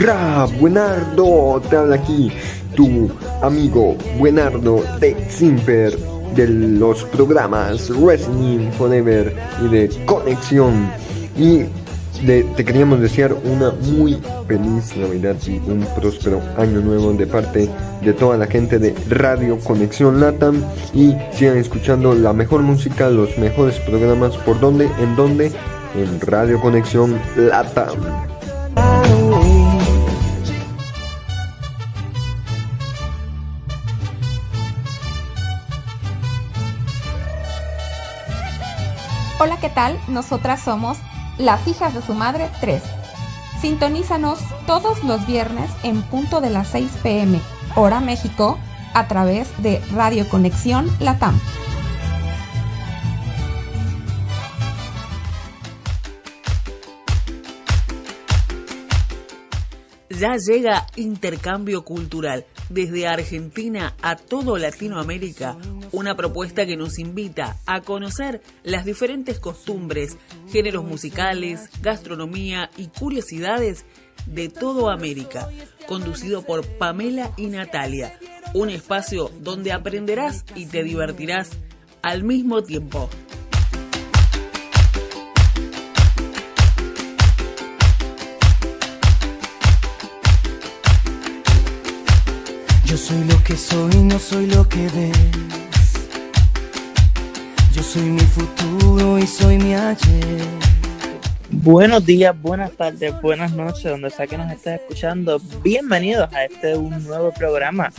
Ra, Buenardo, te habla aquí tu amigo Buenardo de Simper de los programas Wrestling Forever y de Conexión. Y te queríamos desear una muy feliz Navidad y un próspero año nuevo de parte de toda la gente de Radio Conexión Latam y sigan escuchando la mejor música, los mejores programas por donde, en donde, en Radio Conexión Latam. Hola, ¿qué tal? Nosotras somos las hijas de su madre 3. Sintonízanos todos los viernes en punto de las 6 pm, hora México, a través de Radio Conexión Latam. Ya llega Intercambio Cultural desde Argentina a todo Latinoamérica, una propuesta que nos invita a conocer las diferentes costumbres, géneros musicales, gastronomía y curiosidades de todo América, conducido por Pamela y Natalia, un espacio donde aprenderás y te divertirás al mismo tiempo. Yo soy lo que soy, no soy lo que ves. Yo soy mi futuro y soy mi ayer. Buenos días, buenas tardes, buenas noches, donde sea que nos estés escuchando. Bienvenidos a este un nuevo programa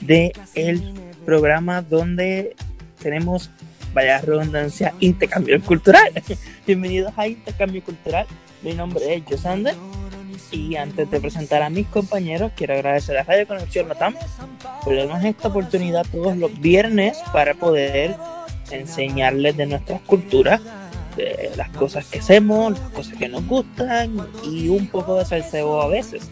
de el programa donde tenemos, vaya redundancia, intercambio cultural. Bienvenidos a Intercambio Cultural. Mi nombre es Josander y antes de presentar a mis compañeros, quiero agradecer a Radio Conexión Latam por darnos esta oportunidad todos los viernes para poder enseñarles de nuestras culturas, de las cosas que hacemos, las cosas que nos gustan y un poco de salseo a veces.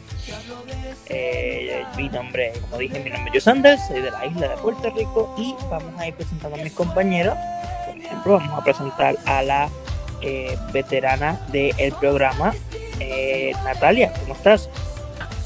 Eh, mi nombre, como dije, mi nombre es Sanders, soy de la isla de Puerto Rico y vamos a ir presentando a mis compañeros. Por ejemplo, vamos a presentar a la eh, veterana del programa, eh, Natalia, ¿cómo estás?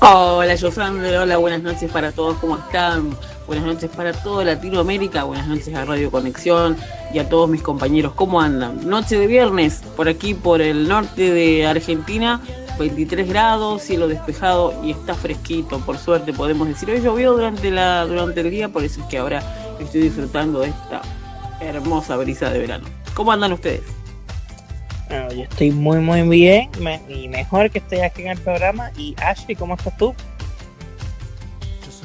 Hola, Josandro, hola, buenas noches para todos, ¿cómo están? Buenas noches para toda Latinoamérica, buenas noches a Radio Conexión y a todos mis compañeros, ¿cómo andan? Noche de viernes, por aquí, por el norte de Argentina, 23 grados, cielo despejado y está fresquito, por suerte podemos decir. Hoy llovió durante, la, durante el día, por eso es que ahora estoy disfrutando de esta hermosa brisa de verano. ¿Cómo andan ustedes? Bueno, yo estoy muy, muy bien y mejor que estoy aquí en el programa. Y Ashley, ¿cómo estás tú?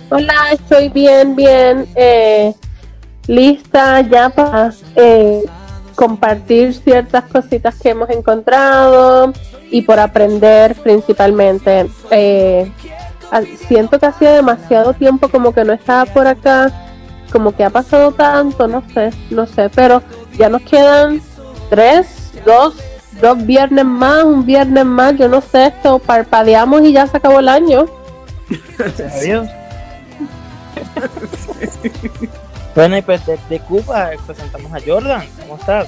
Hola, estoy bien, bien. Eh, lista ya para eh, compartir ciertas cositas que hemos encontrado y por aprender principalmente. Eh, siento que hacía demasiado tiempo como que no estaba por acá, como que ha pasado tanto, no sé, no sé, pero ya nos quedan tres, dos dos viernes más, un viernes más, yo no sé, esto parpadeamos y ya se acabó el año. Adiós. bueno, y pues de, Cuba presentamos a Jordan, ¿cómo estás?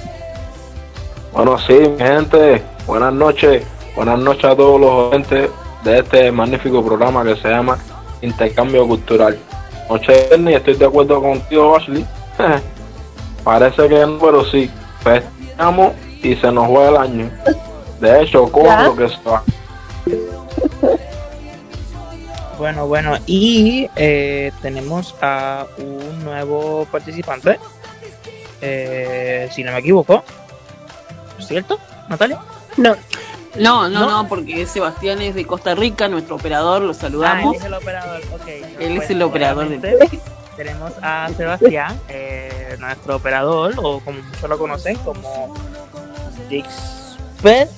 Bueno, sí, mi gente, buenas noches, buenas noches a todos los oyentes de este magnífico programa que se llama Intercambio Cultural. Noche y estoy de acuerdo contigo, Ashley. Parece que no, pero sí, festejamos y se nos fue el año. De hecho, lo que está. Bueno, bueno, y eh, tenemos a un nuevo participante, eh, si no me equivoco. ¿Cierto, Natalia? No. No, no, no, porque Sebastián es de Costa Rica, nuestro operador, lo saludamos. Ah, él es el operador, ok. Él es el operador de... Tenemos a Sebastián, eh, nuestro operador, o como muchos lo conocen, como Dixped,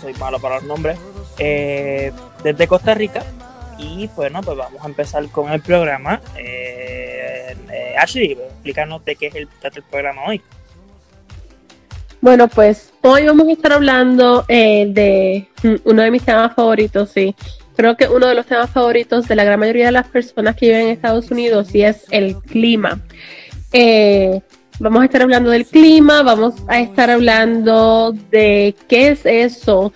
soy malo para los nombres, eh, desde Costa Rica. Y bueno, pues vamos a empezar con el programa. Eh, eh, Ashley, explícanos de qué es el, el, programa hoy. Bueno, pues hoy vamos a estar hablando de uno de mis temas favoritos, sí. Creo que uno de los temas favoritos de la gran mayoría de las personas que viven en Estados Unidos y es el clima. Eh, Vamos a estar hablando del clima, vamos a estar hablando de qué es eso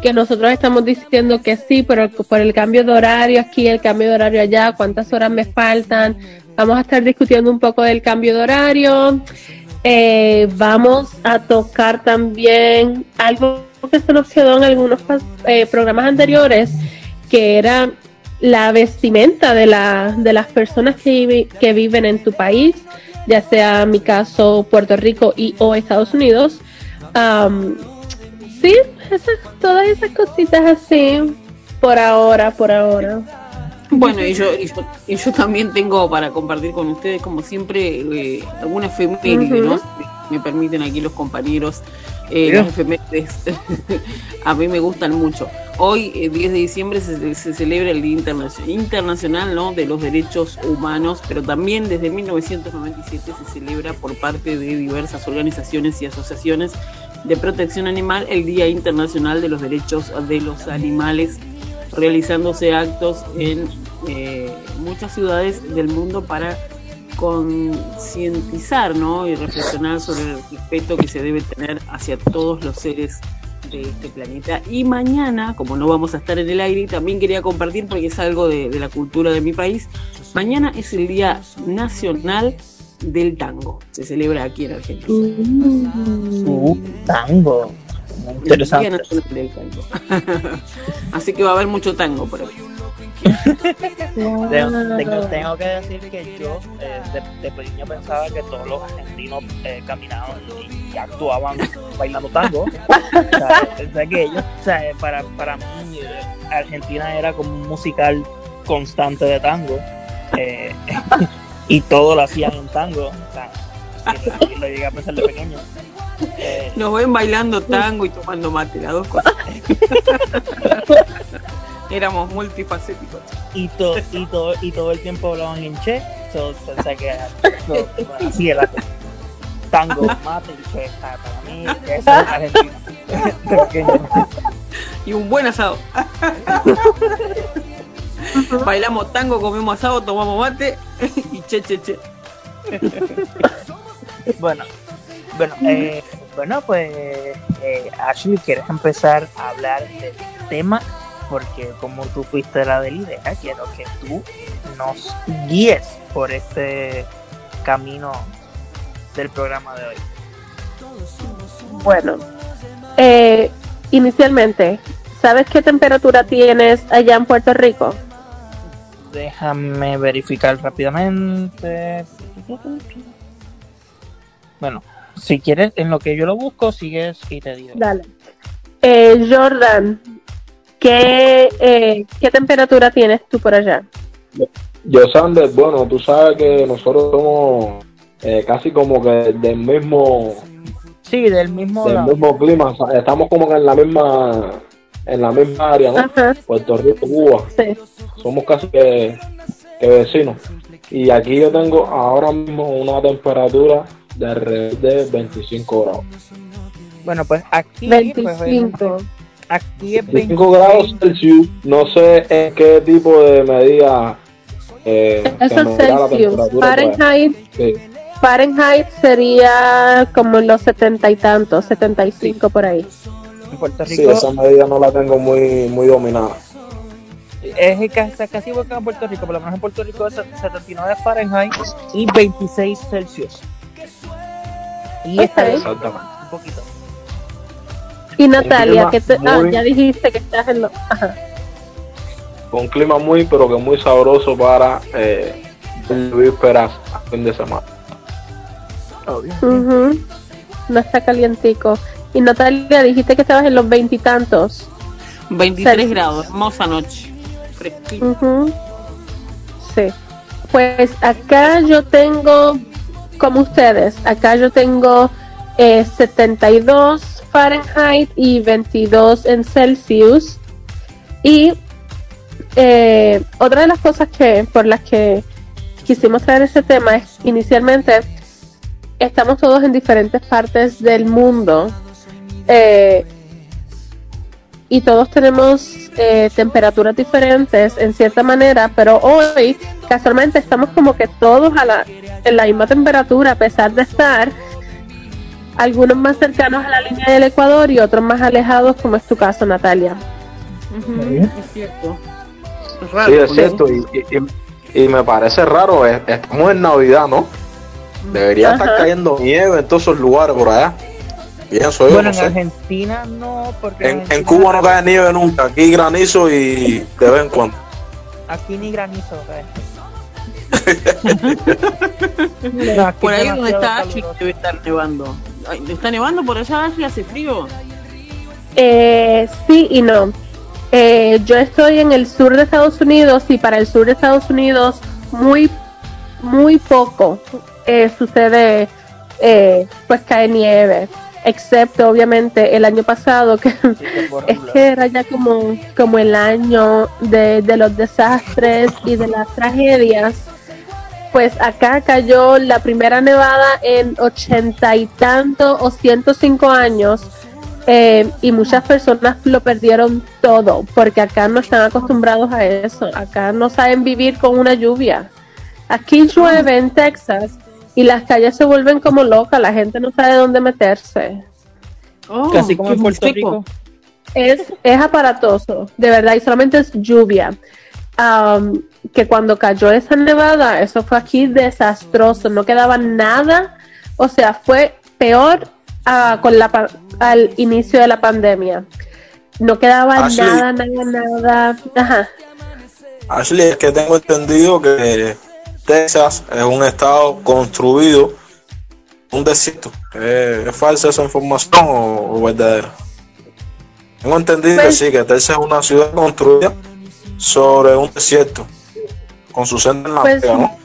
que nosotros estamos diciendo que sí, pero por el cambio de horario aquí, el cambio de horario allá, cuántas horas me faltan. Vamos a estar discutiendo un poco del cambio de horario. Eh, vamos a tocar también algo que se nos quedó en algunos eh, programas anteriores, que era la vestimenta de, la, de las personas que, que viven en tu país, ya sea mi caso Puerto Rico y o Estados Unidos. sí, todas esas cositas así, por ahora, por ahora. Bueno, y yo, y yo, también tengo para compartir con ustedes, como siempre, eh, algunas efemérides, ¿no? Me permiten aquí los compañeros. Eh, las efemérides a mí me gustan mucho. Hoy, 10 eh, de diciembre, se, celebra el Día Internacional, de los Derechos Humanos, pero también desde 1997 se celebra por parte de diversas organizaciones y asociaciones de protección animal el Día Internacional de los Derechos de los Animales, realizándose actos en eh, muchas ciudades del mundo para concientizar ¿no? y reflexionar sobre el respeto que se debe tener hacia todos los seres de este planeta. Y mañana, como no vamos a estar en el aire, también quería compartir, porque es algo de, la cultura de mi país, mañana es el Día Nacional del Tango. Se celebra aquí en Argentina. Uh, tango. Interesante. Así que va a haber mucho tango por ahí. tengo, que decir que yo eh, de, pequeño pensaba que todos los argentinos eh, caminaban y, actuaban bailando tango. o sea, que ellos, o sea, para, para mí eh, Argentina era como un musical constante de tango y todo lo hacían en tango. O sea, lo llegué a pensar de pequeño. Nos ven bailando tango y tomando mate, las dos cosas. Éramos multifacéticos. Y, todo y, todo, y todo el tiempo hablaban en che. So, o sea que así era. Tango, mate y che. Para mí, eso es Argentina. y un buen asado. Bailamos tango, comemos asado, tomamos mate y che, che, che. bueno, bueno, eh, bueno, pues eh, Ashley, ¿quieres empezar a hablar del tema? Porque como tú fuiste la de la idea, quiero que tú nos guíes por este camino del programa de hoy. Bueno, eh, inicialmente, ¿sabes qué temperatura tienes allá en Puerto Rico? Déjame verificar rápidamente. Bueno, si quieres, en lo que yo lo busco, sigues y te digo. Dale. Eh, Jordan, ¿Qué, eh, ¿Qué temperatura tienes tú por allá? Yo, Sanders, bueno, tú sabes que nosotros somos eh, casi como que del mismo... Sí, del mismo del mismo clima. Estamos como que en la misma en la misma área, ¿no? Puerto Rico, Cuba. Sí. Somos casi que, vecinos. Y aquí yo tengo ahora mismo una temperatura de alrededor de 25 grados. Bueno, pues aquí... 25. Pues, Aquí es 25 grados Celsius. No sé en qué tipo de medida. Eh, Eso es Celsius. Fahrenheit. Fahrenheit sería como en los setenta y tantos, 75 por ahí. En Puerto Rico. Sí, esa medida no la tengo muy, muy dominada. Es casi, casi igual que en Puerto Rico, por lo menos en Puerto Rico es 79 Fahrenheit y 26 Celsius. Y esta es un poquito. Y Natalia, que ah, ya dijiste que estás en lo... Con un clima muy, pero que muy sabroso para eh, vísperas fin de semana. No está calientico. Y Natalia, dijiste que estabas en los veintitantos. 23 grados, hermosa noche. Fresquito. Sí. Pues acá yo tengo, como ustedes, acá yo tengo eh, 72 Fahrenheit y 22 en Celsius. Y eh, otra de las cosas que por las que quisimos traer ese tema es inicialmente estamos todos en diferentes partes del mundo eh, y todos tenemos eh, temperaturas diferentes en cierta manera, pero hoy casualmente estamos como que todos a la, en la misma temperatura a pesar de estar algunos más cercanos a la línea del Ecuador y otros más alejados, como es tu caso, Natalia. Es cierto. Es raro, Sí, es cierto. Y, y- y- y me parece raro, es- estamos en Navidad, ¿no? Debería estar cayendo nieve en todos esos lugares por allá. Pienso yo, Bueno, no en sé. Argentina no, porque En, Cuba no cae nieve nunca, aquí granizo y de vez en cuando. Aquí ni granizo cae. No, aquí Por ahí donde está Ashley caluroso. debe estar nevando. Ay, ¿Está nevando por allá, Ashley? ¿Hace frío? Eh, sí y no. Eh, yo estoy en el sur de Estados Unidos y para el sur de Estados Unidos muy, muy poco eh, sucede, eh, pues cae nieve, excepto obviamente el año pasado que es que era ya como, como el año de, de los desastres y de las tragedias. Pues acá cayó la primera nevada en ochenta y tanto o 105 años eh, y muchas personas lo perdieron todo porque acá no están acostumbrados a eso. Acá no saben vivir con una lluvia. Aquí llueve en Texas y las calles se vuelven como locas, la gente no sabe dónde meterse. Oh, Casi como en Puerto. Rico. Es, es aparatoso, de verdad, y solamente es lluvia. Que cuando cayó esa nevada, eso fue aquí desastroso, no quedaba nada, o sea, fue peor ah, con la, al inicio de la pandemia. No quedaba Ashley. nada, nada, nada. Ajá. Ashley, es que tengo entendido que Texas es un estado construido un desierto. ¿Es, es falsa esa información o, o verdadera? Tengo entendido Pues- que sí, que Texas es una ciudad construida sobre un desierto, con su centro en la Pues- Vega, ¿no?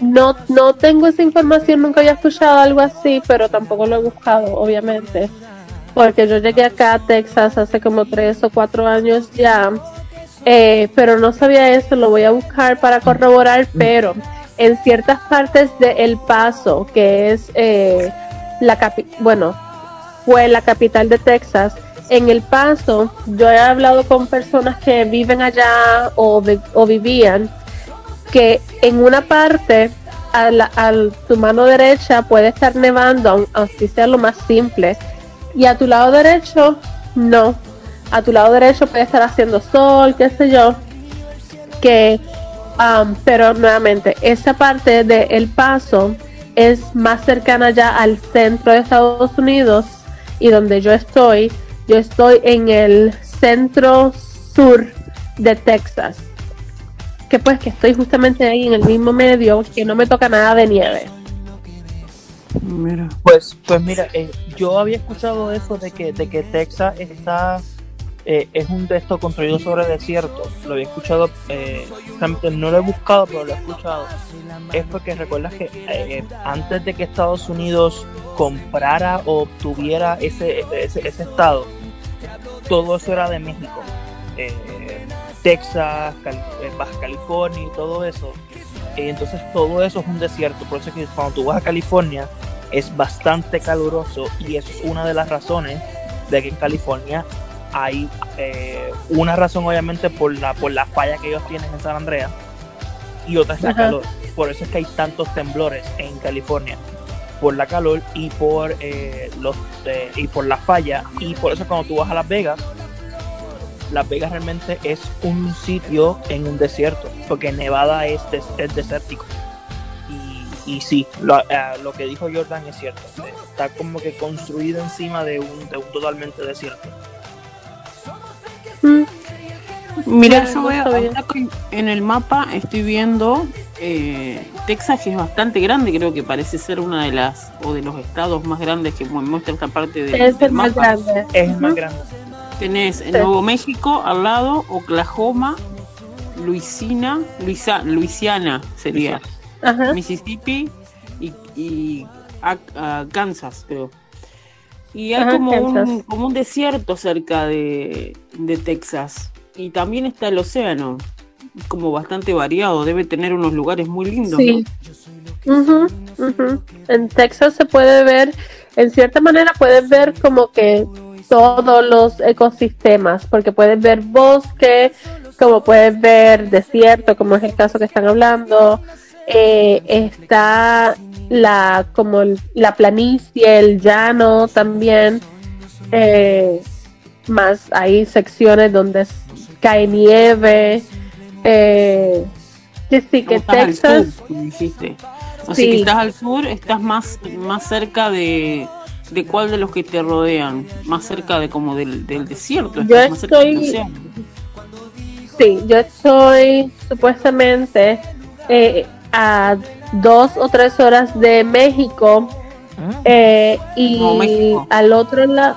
No, no tengo esa información, nunca había escuchado algo así, pero tampoco lo he buscado, obviamente. Porque yo llegué acá a Texas hace como tres o cuatro años ya, eh, pero no sabía eso, lo voy a buscar para corroborar, pero en ciertas partes de El Paso, que es eh, la capi bueno, fue la capital de Texas, en El Paso, yo he hablado con personas que viven allá o, vi- o vivían, que en una parte a, tu mano derecha puede estar nevando, aunque sea lo más simple, y a tu lado derecho no. A tu lado derecho puede estar haciendo sol, qué sé yo, que, um, pero nuevamente, esa parte de El Paso es más cercana ya al centro de Estados Unidos y donde yo estoy, yo estoy en el centro sur de Texas que pues que estoy justamente ahí en el mismo medio que no me toca nada de nieve. Mira. Pues, pues mira, eh, yo había escuchado eso de que, de que Texas está eh, es un estos construido sobre desierto. Lo había escuchado, eh, no lo he buscado, pero lo he escuchado. Es porque recuerdas que eh, antes de que Estados Unidos comprara o obtuviera ese, ese, ese estado, todo eso era de México. Eh, Texas, Cali- Baja California y todo eso. Entonces todo eso es un desierto. Por eso es que cuando tú vas a California es bastante caluroso y eso es una de las razones de que en California hay eh, una razón obviamente por la por la falla que ellos tienen en San Andreas y otra es la Ajá. calor. Por eso es que hay tantos temblores en California por la calor y por eh, los eh, y por la falla y por eso cuando tú vas a Las Vegas Las Vegas realmente es un sitio en un desierto porque Nevada es, des- es desértico y, y sí lo, eh, lo que dijo Jordan es cierto está como que construido encima de un, de un totalmente desierto Mira, yo veo en el mapa estoy viendo eh, Texas que es bastante grande, creo que parece ser una de las o de los estados más grandes que mu- muestra esta parte de, es del el más mapa. grande. es el más grande Tenés Sí. Nuevo México al lado, Oklahoma, Luisiana, Luisa, Luisiana sería. Mississippi y, y a- a Kansas, creo. Y hay Ajá, como, un, como un desierto cerca de, de Texas. Y también está el océano, como bastante variado, debe tener unos lugares muy lindos. Sí. Ujú, ujú. En Texas se puede ver, en cierta manera puedes ver como que todos los ecosistemas, porque puedes ver bosque, como puedes ver desierto, como es el caso que están hablando, eh, está la como el- la planicie, el llano también, eh, más hay secciones donde cae nieve, eh, que sí, que Texas, sur. Así Sí. que estás al sur, estás más, más cerca de, de cuál de los que te rodean, más cerca de como del, del desierto. Yo cerca del estoy- sí, yo estoy supuestamente eh, a dos o tres horas de México Ah, eh, y No, México. al otro lado,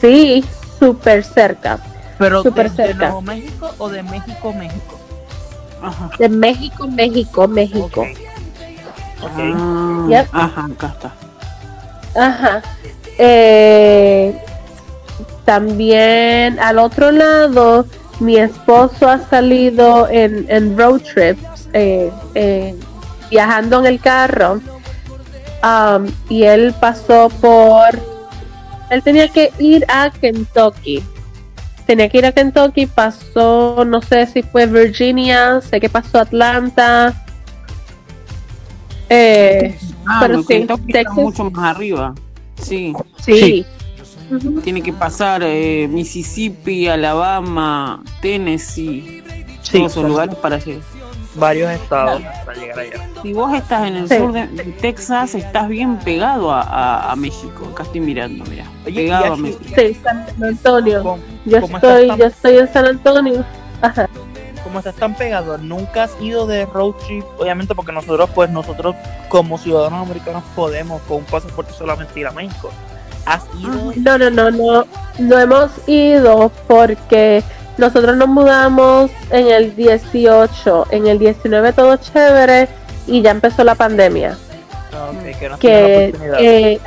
sí, súper cerca, Pero súper de, de cerca. Nuevo México o de México, México. Ajá. de México, México, México. Ah, Yep. Ajá, acá está. Ajá. Eh, también al otro lado, mi esposo ha salido en, en road trips, eh, eh, viajando en el carro. um, y él pasó por. Él tenía que ir a Kentucky. Tenía que ir a Kentucky, pasó, no sé si fue Virginia, sé que pasó Atlanta. Eh, Ah, Pero no, sí, Kentucky está Texas. mucho más arriba. Sí, sí. Tiene que pasar eh, Mississippi, Alabama, Tennessee, Sí, todos esos son lugares para llegar. Varios estados para llegar allá. Si vos estás en el Sí. sur de, Texas, estás bien pegado a, a- a México. Acá estoy mirando, mira. Oye, Pegado a México. Sí, San Antonio. ¿Cómo, Yo cómo estoy, yo tan, estoy en San Antonio. Ajá. cómo estás tan pegado? ¿Nunca has ido de road trip? Obviamente porque nosotros, pues nosotros como ciudadanos americanos podemos con un pasaporte solamente ir a México. ¿Has ido? No, no, no, no. No hemos ido porque nosotros nos mudamos en el 18, en el 19 todo chévere y ya empezó la pandemia. Ah, que no Que eh,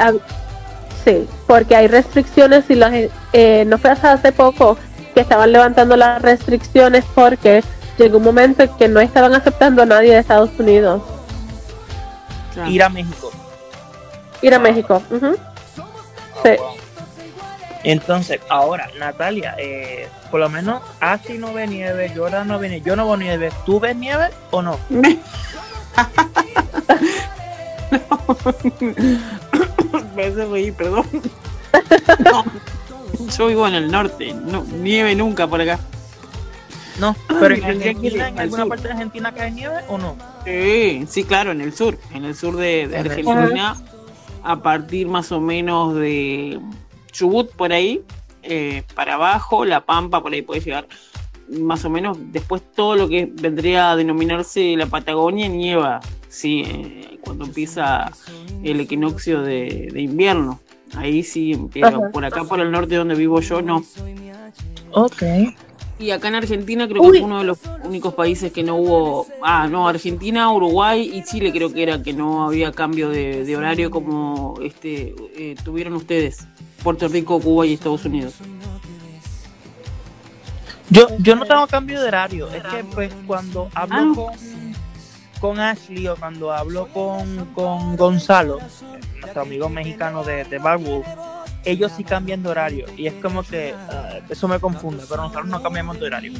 sí, porque hay restricciones y las eh, no fue hasta hace poco que estaban levantando las restricciones porque llegó un momento en que no estaban aceptando a nadie de Estados Unidos ir a México. ir a México. Ah, Sí. wow. Entonces, ahora, Natalia, eh, por lo menos Ashley no ve nieve, Jordan no ve nieve, yo no veo nieve. ¿Tú ves nieve o no? Me hace reír, perdón. No, yo vivo en el norte, no, nieve nunca por acá. No, pero en Argentina, en sur. alguna parte de Argentina cae nieve o no? Sí, sí, claro, en el sur, en el sur de, Argentina, a partir más o menos de Chubut por ahí, eh, para abajo, La Pampa por ahí puede llegar, más o menos después todo lo que vendría a denominarse la Patagonia nieva, sí, eh, cuando empieza el equinoccio de, de invierno, ahí sí, pero por acá por el norte donde vivo yo no. Ok. Y acá en Argentina creo que fue uno de los únicos países que no hubo. Ah, no, Argentina, Uruguay y Chile creo que era que no había cambio de, de horario como este eh, tuvieron ustedes. Puerto Rico, Cuba y Estados Unidos. Yo, yo no tengo cambio de horario. Es que pues cuando hablo Ah. con, con Ashley o cuando hablo con, con Gonzalo, nuestro amigo mexicano de, de Barwood, ellos sí cambian de horario. Y es como que ah, eso me confunde, pero nosotros no cambiamos de horario.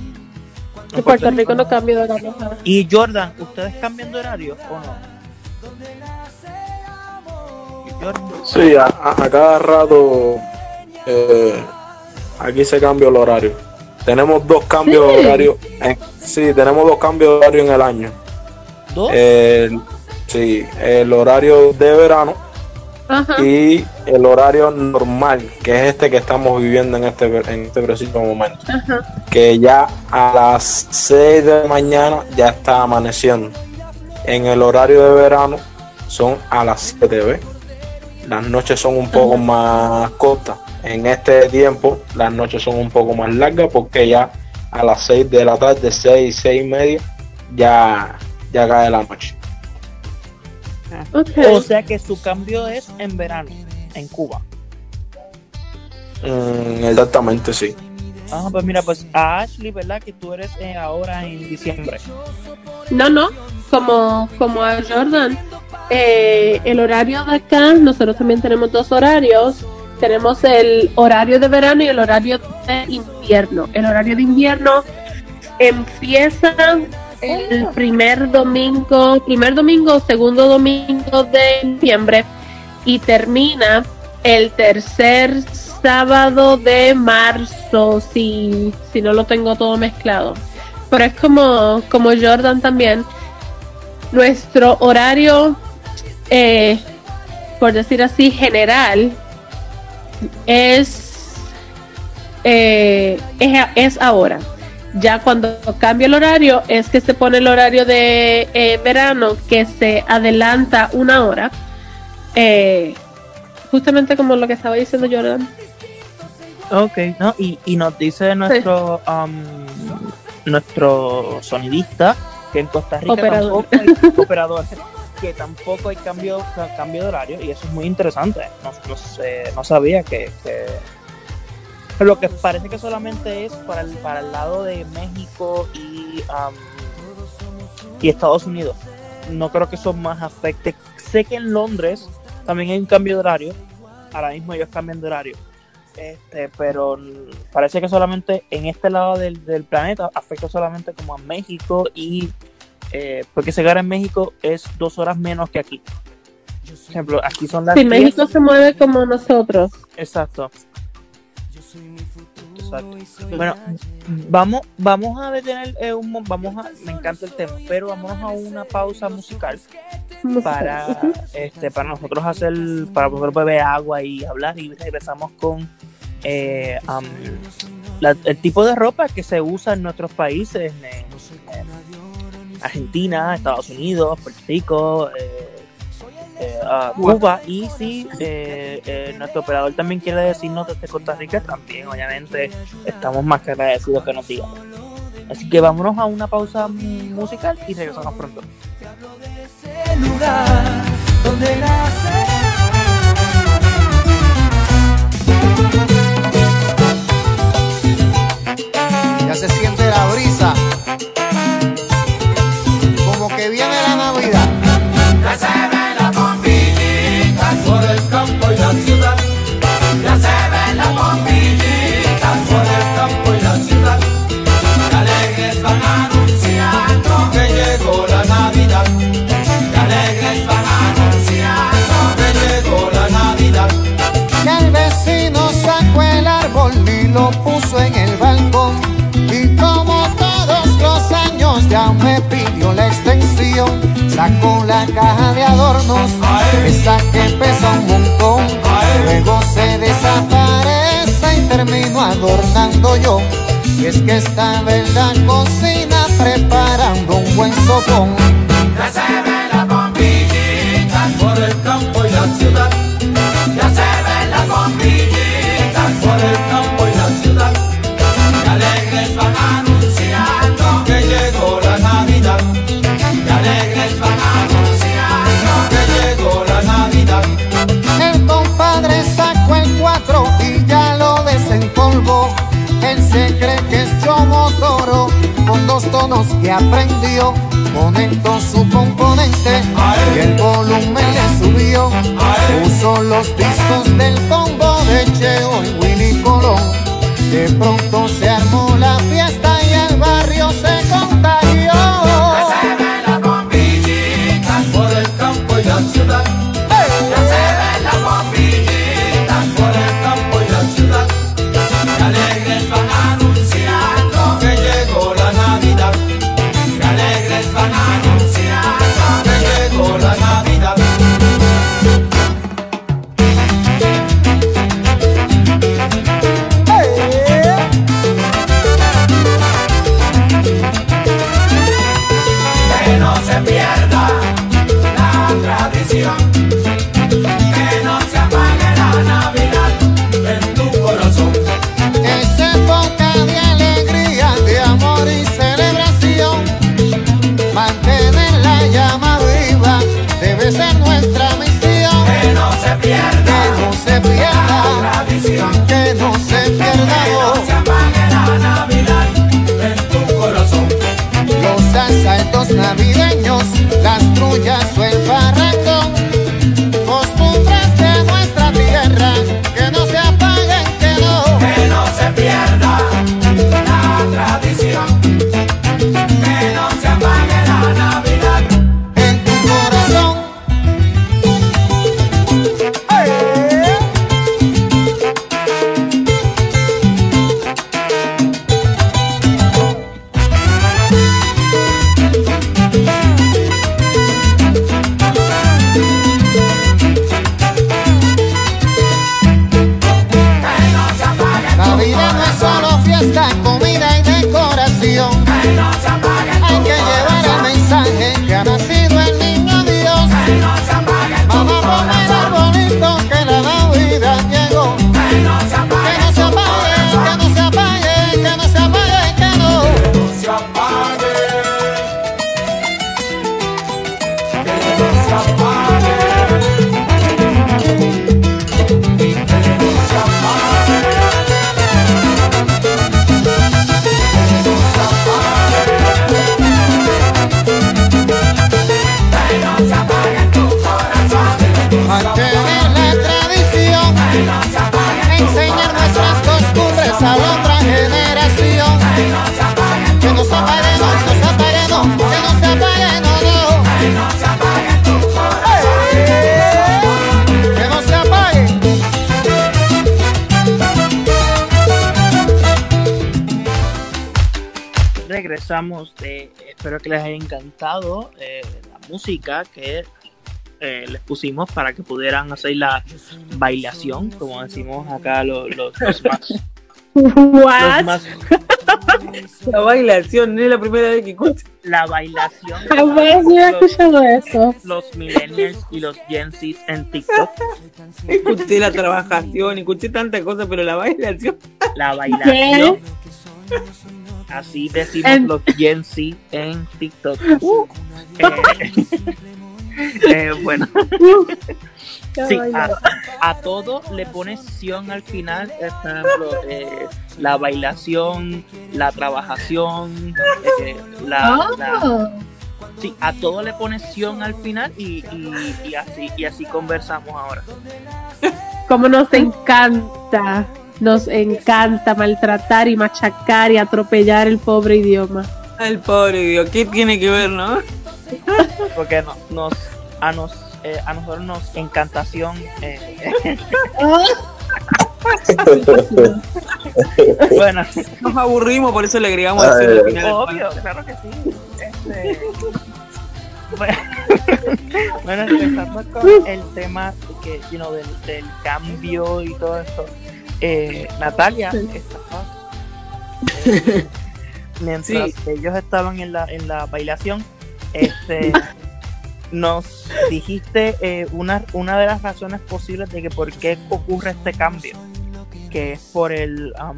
En Puerto Rico no cambia de horario. Y Jordan, ¿ustedes cambian de horario o no? Sí, a, a- a cada rato eh, aquí se cambia el horario. Tenemos dos cambios Sí. de horario. en- sí, tenemos dos cambios de horario en el año. ¿Dos? El, sí, el horario de verano Ajá. y el horario normal, que es este que estamos viviendo en este, en este preciso momento. Ajá. Que ya a las 6 de la mañana ya está amaneciendo. En el horario de verano son a las 7, ¿ves? Las noches son un poco más cortas. En este tiempo las noches son un poco más largas porque ya a las 6 de la tarde, 6, 6 y media, ya, ya cae la noche. Ok. O sea que su cambio es en verano, en Cuba. Mm, exactamente, sí. Ah, pues mira, pues a Ashley, ¿verdad? Que tú eres eh, ahora en diciembre. No, no, como, como a Jordan. Eh, el horario de acá, nosotros también tenemos dos horarios. Tenemos el horario de verano y el horario de invierno. El horario de invierno empieza el primer domingo, primer domingo, segundo domingo de noviembre y termina el tercer sábado de marzo, si, si no lo tengo todo mezclado. Pero es como, como Jordan también. Nuestro horario, eh, por decir así, general, es, eh, es, es ahora. Ya cuando cambia el horario es que se pone el horario de eh, verano que se adelanta una hora. Eh, justamente como lo que estaba diciendo Jordan. Ok, no, y, y nos dice nuestro um, nuestro sonidista que en Costa Rica Operador. tampoco hay operador, que tampoco hay cambio, cambio de horario y eso es muy interesante. No, no sé, no sabía que, que- lo que parece que solamente es para el, para el lado de México y, um, y Estados Unidos. No creo que eso más afecte. Sé que en Londres también hay un cambio de horario. Ahora mismo ellos cambian de horario. Este, pero parece que solamente en este lado del, del planeta afecta solamente como a México y eh, porque gana en México es dos horas menos que aquí. Por ejemplo, aquí son las Si 10. México se mueve como nosotros. Exacto. Exacto. Bueno, vamos, vamos a detener eh, un mo- vamos a, me encanta el tema, pero vámonos a una pausa musical para este para nosotros hacer para poder beber agua y hablar y regresamos con eh, el tipo de ropa que se usa en nuestros países en, en Argentina, Estados Unidos, Puerto Rico, eh, eh, a Cuba y si eh, eh, nuestro operador también quiere decirnos desde Costa Rica, también obviamente estamos más que agradecidos que nos diga. Así que vámonos a una pausa musical y regresamos pronto. Lugar donde nace. Ya se siente la brisa. Como que viene la Navidad. Lo puso en el balcón. Y como todos los años ya me pidió la extensión. Sacó la caja de adornos, esa que pesa un montón. Luego se desaparece y termino adornando yo. Y es que estaba en la cocina preparando un buen sopón. Dos tonos que aprendió. Conectó su componente y el volumen le subió. Puso los discos del combo de Cheo y Willy Colón. De pronto se música que eh, les pusimos para que pudieran hacer la bailación, como decimos acá los, los, los más. Los más La bailación, no es la primera vez que escucho. la bailación. Jamás había escuchado eso. Los millennials y los Gen Z en TikTok. Escuché la trabajación, escuché tantas cosas, pero la bailación. La bailación. Así decimos En- los Gen Z en TikTok. Eh, eh, bueno, sí, a, a todo le pones sion al final. Por ejemplo, eh, la bailación, la trabajación, eh, la, la- sí, a todo le pones sion al final y, y, y así y así conversamos ahora. Como nos encanta, nos encanta maltratar y machacar y atropellar el pobre idioma. Ay, pobre Dios, ¿qué tiene que ver, no? Porque no- nos a nos eh, a nosotros nos encantación eh, bueno Nos aburrimos, por eso le agregamos así al final. obvio claro que sí Este, bueno, bueno, empezando con el tema que you know, del, del cambio y todo eso eh, Natalia estaba, eh, mientras ellos estaban en la en la bailación este nos dijiste eh, una, una de las razones posibles de que por qué ocurre este cambio, que es por el um,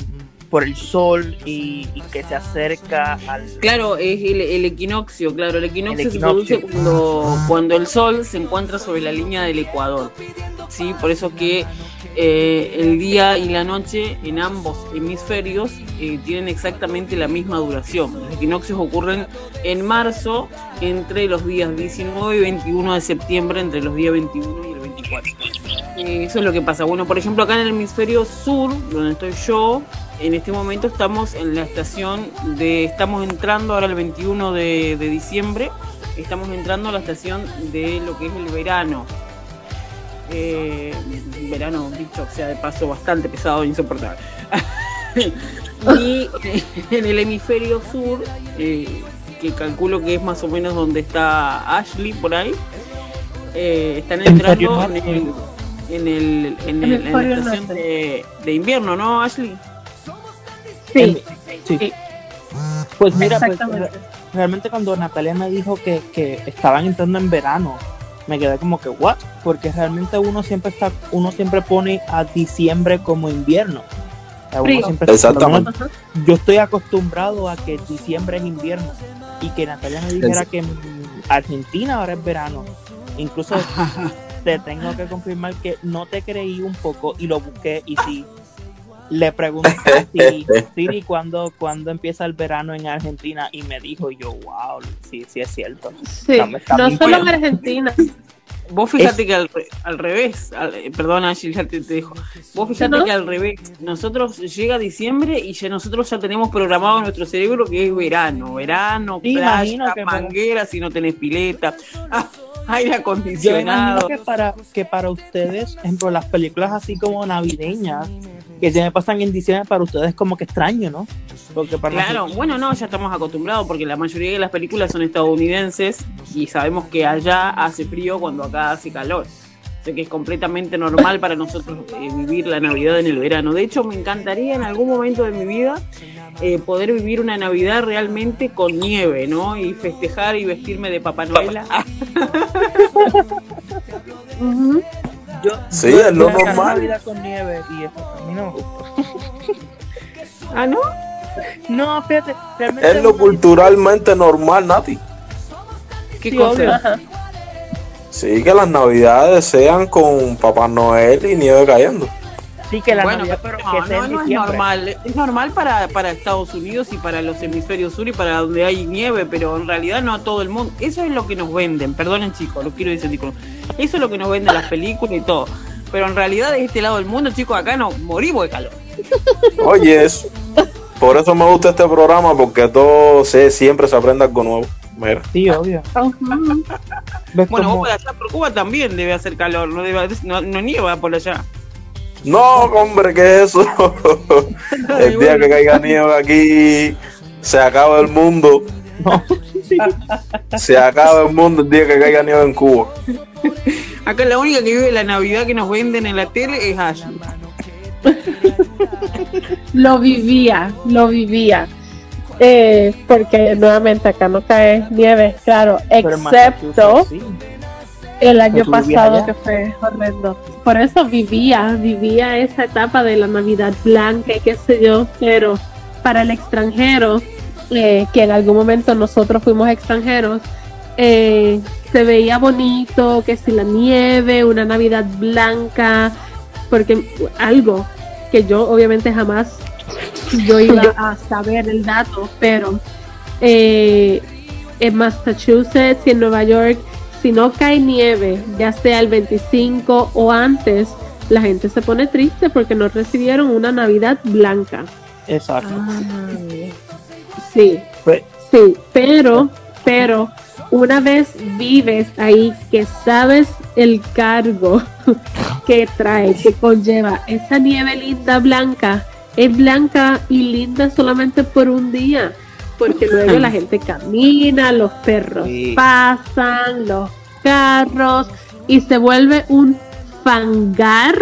por el sol y, y que se acerca al Claro, es el, el equinoccio, claro, el equinoccio, El se produce cuando, cuando el sol se encuentra sobre la línea del ecuador. Sí, por eso que eh, el día y la noche en ambos hemisferios eh, tienen exactamente la misma duración. Los equinoccios ocurren en marzo entre los días 19 y 21 de septiembre, entre los días 21 y el 24. Eh, eso es lo que pasa. Bueno, por ejemplo, acá en el hemisferio sur, donde estoy yo, en este momento estamos en la estación de. Estamos entrando ahora el 21 de, de diciembre. Estamos entrando a la estación de lo que es el verano. Eh, verano, dicho sea de paso, bastante pesado e insoportable. y en el hemisferio sur, eh, que calculo que es más o menos donde está Ashley por ahí, eh, están entrando en el, en, el, en, el- en la estación de, de invierno, ¿no, Ashley? Sí, Sí. Sí. Pues mira, pues, exactamente. realmente cuando Natalia me dijo que, que estaban entrando en verano, me quedé como que, ¿what? Porque realmente uno siempre está, uno siempre pone a diciembre como invierno. Uno siempre- Exactamente. Yo estoy acostumbrado a que diciembre es invierno y que Natalia me dijera que en Argentina ahora es verano. Incluso te tengo que confirmar que no te creí un poco y lo busqué y sí. Le pregunté a Siri, Siri ¿cuándo, cuándo empieza el verano en Argentina y me dijo yo, wow, sí, sí es cierto. Sí, no solo en. Argentina. Vos fíjate que al, re- al revés, al- eh, perdón Ashley, ya te, te dejo. Vos fíjate ¿No? que al revés, nosotros llega diciembre y ya nosotros ya tenemos programado en nuestro cerebro que es verano, verano, Sí, playa, para- manguera si no tenés pileta, ah, aire Yo acondicionado. que para, que para ustedes, por ejemplo, las películas así como navideñas, que se me pasan en diciembre, para ustedes es como que extraño, ¿no? Porque para Claro, nosotros- bueno, no, ya estamos acostumbrados porque la mayoría de las películas son estadounidenses y sabemos que allá hace frío cuando acá hace calor. O sea que es completamente normal para nosotros eh, vivir la Navidad en el verano. De hecho, me encantaría en algún momento de mi vida eh, poder vivir una Navidad realmente con nieve, ¿no? Y festejar y vestirme de Papá Noel. yo, Sí, yo- es lo normal. Navidad con nieve y eso a mí no me gusta. ah, ¿no? No, fíjate, realmente Es lo culturalmente normal, Nati. ¿Qué Sí, cosa? Sí, que las navidades sean con Papá Noel y nieve cayendo. Que la bueno, Navidad, pero que no, sea no, en no es normal. Es normal para, para Estados Unidos y para los hemisferios sur y para donde hay nieve, pero en realidad no a todo el mundo. Eso es lo que nos venden, perdonen chicos, lo quiero decir chicos. Eso es lo que nos venden las películas y todo. Pero en realidad de este lado del mundo, chicos, acá no morimos de calor. Oye, eso. Por eso me gusta este programa, porque todo se, siempre se aprende algo nuevo. Mira. Sí, obvio. Ujú. ¿Ves Bueno, vos por allá por Cuba también debe hacer calor, no, debe, no, no nieva por allá. No, hombre, ¿qué es eso? El día que caiga nieve aquí, se acaba el mundo. Se acaba el mundo el día que caiga nieve en Cuba. Acá la única que vive la Navidad que nos venden en la tele es Ashley. Lo vivía, lo vivía. Eh, porque nuevamente acá no cae nieve, claro, excepto el año pasado que fue horrendo. Por eso vivía, vivía esa etapa de la Navidad blanca y qué sé yo, pero para el extranjero, eh, que en algún momento nosotros fuimos extranjeros, eh, se veía bonito, que si la nieve, una Navidad blanca, porque algo que yo obviamente jamás yo iba a saber el dato, pero eh, en Massachusetts y en Nueva York, si no cae nieve, ya sea el 25 o antes, la gente se pone triste porque no recibieron una Navidad blanca. Exacto. Sí, Pues, sí, pero, pero una vez vives ahí que sabes el cargo que trae, que conlleva esa nieve linda blanca, es blanca y linda solamente por un día, porque luego la gente camina, los perros Sí. pasan, los carros y se vuelve un fangar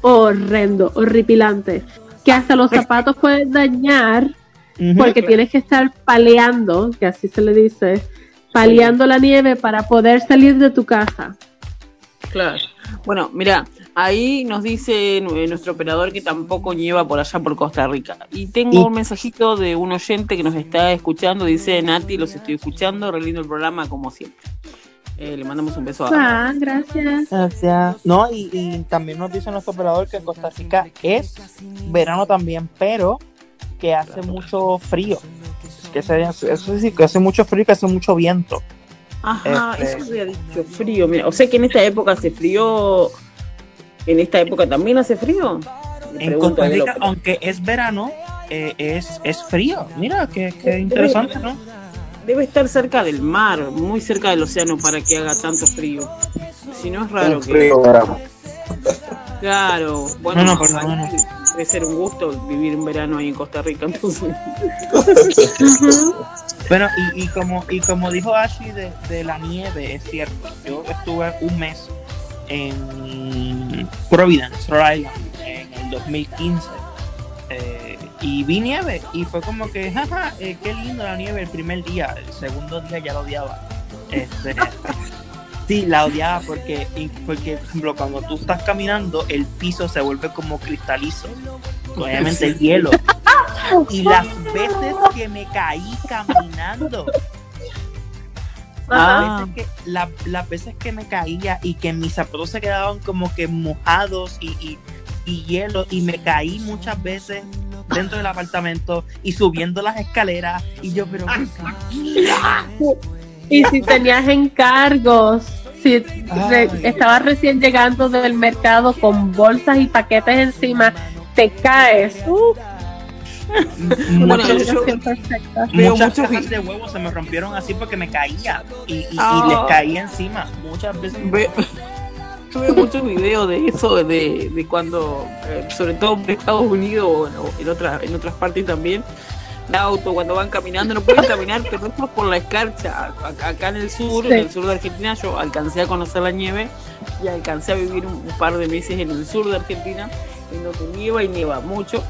horrendo, horripilante, que hasta los zapatos pueden dañar porque tienes que estar paleando, que así se le dice, paleando la nieve para poder salir de tu casa. Claro. Bueno, mira, ahí nos dice nu- nuestro operador que tampoco nieva por allá por Costa Rica. Y tengo Y- un mensajito de un oyente que nos está escuchando. Dice Nati, los estoy escuchando, re lindo el programa como siempre. Eh, le mandamos un beso a Ah, gracias. Gracias. No, y, y también nos dice nuestro operador que Costa Rica es verano también, pero que hace mucho frío. Que se- eso sí, que hace mucho frío y que hace mucho viento. Ajá, Este- eso había dicho frío. Mira, o sea que en esta época hace frío. ¿En esta época también hace frío? En Costa Rica, aunque es verano, eh, es, es frío. Mira, qué, qué interesante, ¿no? Debe estar cerca del mar, muy cerca del océano para que haga tanto frío. Si no es raro Un que. frío verano. Claro, bueno, No, no, bueno. debe ser un gusto vivir un verano ahí en Costa Rica, entonces. Bueno, y, y como y como dijo Ashley de, de la nieve, es cierto. Yo estuve un mes en Providence, Rhode Island, en el 2015. eh, y vi nieve y fue como que, jaja, eh, qué lindo la nieve el primer día. El segundo día ya la odiaba. Este, sí, la odiaba porque, porque, por ejemplo, cuando tú estás caminando, el piso se vuelve como cristalizo. Obviamente hielo. Y las veces que me caí caminando, Ah. las veces que, la- las veces que me caía y que mis zapatos se quedaban como que mojados y, y, y hielo y me caí muchas veces dentro del apartamento y subiendo las escaleras y yo pero Y si tenías encargos, si re- estabas recién llegando del mercado con bolsas y paquetes encima, te caes. Uh, combinación yo- muchas muchos cajas de huevos se me rompieron así porque me caía y, y- y Ah. les caía encima muchas veces Ve- veo muchos videos de eso, de, de cuando, eh, sobre todo en Estados Unidos o en, o en, otra- en otras partes también, el auto cuando van caminando, no pueden caminar, pero es por la escarcha. Acá, acá en el sur, Sí. en el sur de Argentina, yo alcancé a conocer la nieve y alcancé a vivir un, un par de meses en el sur de Argentina, en donde nieva y nieva mucho.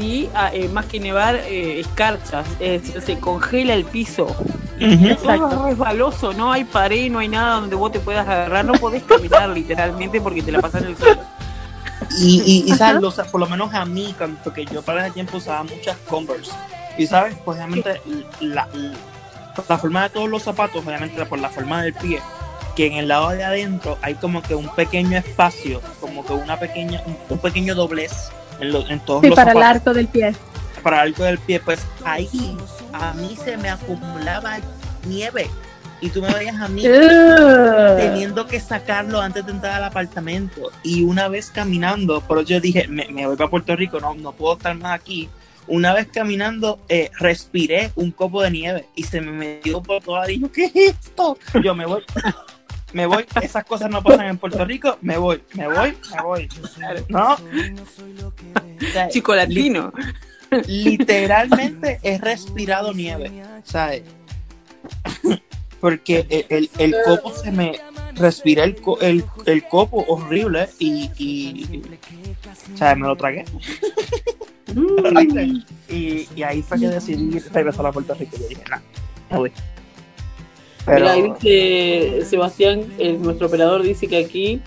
Y ah, eh, más que nevar, eh, escarchas, es decir, se congela el piso. Ujú. Todo es resbaloso, no hay pared, no hay nada donde vos te puedas agarrar, no podés caminar literalmente porque te la pasas en el suelo. Y, y, y, ¿sabes? Los- por lo menos a mí, cuando- porque yo para ese tiempo usaba muchas Converse. Y sabes, pues obviamente la, la, la forma de todos los zapatos, obviamente por la forma del pie, que en el lado de adentro hay como que un pequeño espacio, como que una pequeña, un, un pequeño doblez en, los en todos Sí, los para el zapatos, arco del pie. para el arco del pie. Pues ahí a mí se me acumulaba nieve. Y tú me veías a mí teniendo que sacarlo antes de entrar al apartamento. Y una vez caminando, por eso yo dije, me, me voy para Puerto Rico, no, no puedo estar más aquí. Una vez caminando, eh, respiré un copo de nieve y se me metió por toda la yo, ¿qué es esto? Yo me voy, me voy, esas cosas no pasan en Puerto Rico, me voy, me voy, me voy. No. O sea, Chico latino. literalmente he respirado nieve, ¿sabes? Porque el, el, el copo se me respiré el, co- el, el copo horrible y, y o sea, me lo tragué. Horrible. y, y ahí fue que decidí regresar a Puerto Rico. Yo dije, no, no voy. Pero, Mira, dice Sebastián, el- nuestro operador dice que aquí,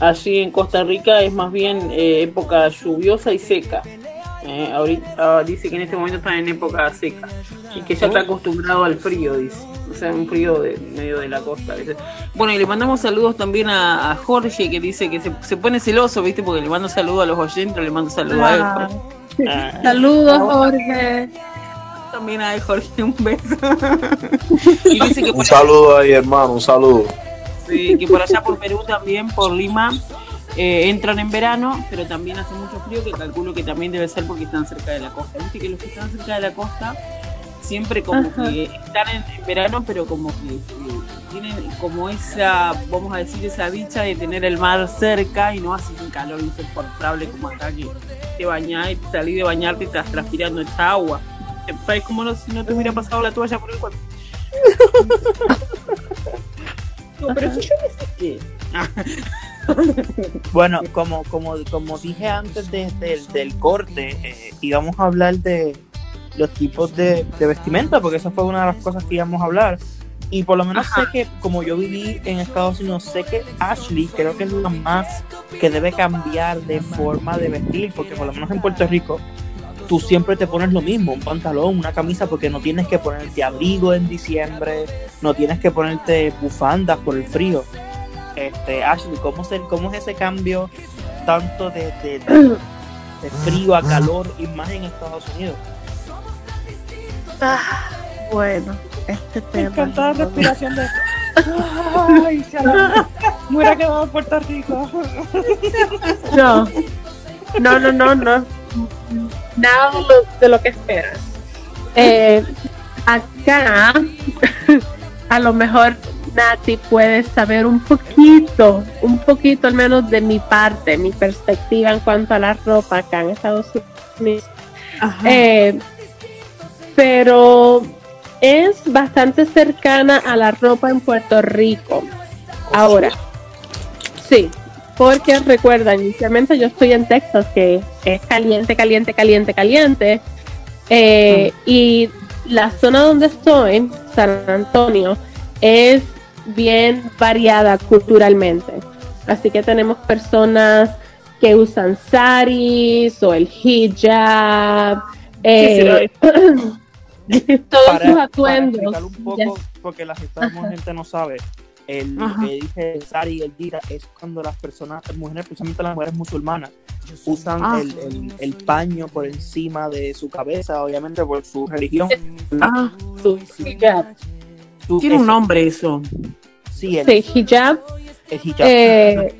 allí en Costa Rica, es más bien eh, época lluviosa y seca. Eh, ahorita ah, dice que en este momento está en época seca y que ya está acostumbrado al frío, dice. O sea, un frío de medio de la costa. dice. Bueno, y le mandamos saludos también a, a Jorge que dice que se, se pone celoso, ¿viste? Porque le mando saludos a los oyentes, le mando saludos a él. ah, Saludos, Jorge. También a él, Jorge, un beso. y dice que Un saludo ahí, hermano, un saludo. Sí, que por allá por Perú también, por Lima, eh, entran en verano, pero también hace mucho frío, que calculo que también debe ser porque están cerca de la costa. Viste que los que están cerca de la costa siempre como Ajá. que están en, en verano, pero como que eh, tienen como esa, vamos a decir, esa dicha de tener el mar cerca y no hace un calor insoportable como acá que te bañás y salís de bañarte y estás transpirando esta agua. Es como no, si no te hubiera pasado la toalla por el cuerpo. No, pero si yo no sé qué. Bueno, como, como, como dije antes de- del- del corte, eh, íbamos a hablar de los tipos de, de vestimenta, porque esa fue una de las cosas que íbamos a hablar. Y por lo menos sé que, como yo viví en Estados Unidos, sé que Ashley creo que es la más que debe cambiar de forma de vestir, porque por lo menos en Puerto Rico tú siempre te pones lo mismo, un pantalón, una camisa, porque no tienes que ponerte abrigo en diciembre, no tienes que ponerte bufandas por el frío. Este, Ashley, ¿cómo, se, cómo es ese cambio tanto de, de, de- de frío a calor y más en Estados Unidos? Ah, bueno, este Me tema. encanta la respiración de Ay, se la- me hubiera quedado en Puerto Rico. No, no, no, no, no. Nada de lo, de lo que esperas. Eh, acá, a lo mejor Nati puede saber un poquito, un poquito al menos de mi parte, mi perspectiva en cuanto a la ropa acá en Estados Unidos. Eh, pero es bastante cercana a la ropa en Puerto Rico. Ahora, sí, porque recuerda, inicialmente yo estoy en Texas, que es caliente, caliente, caliente, caliente. Eh, Y la zona donde estoy, San Antonio, es bien variada culturalmente. Así que tenemos personas que usan saris o el hijab, eh, todos Para- sus para atuendos. explicar un poco, porque la gente, la gente no sabe, el Ajá. que dice el sari y el dira es cuando las personas, las mujeres, especialmente las mujeres musulmanas, usan Ah. el, el- el paño por encima de su cabeza, obviamente por su religión. Ah, su hijab. Su- tiene un nombre eso. Sí, el, Sí, hijab el hijab. eh,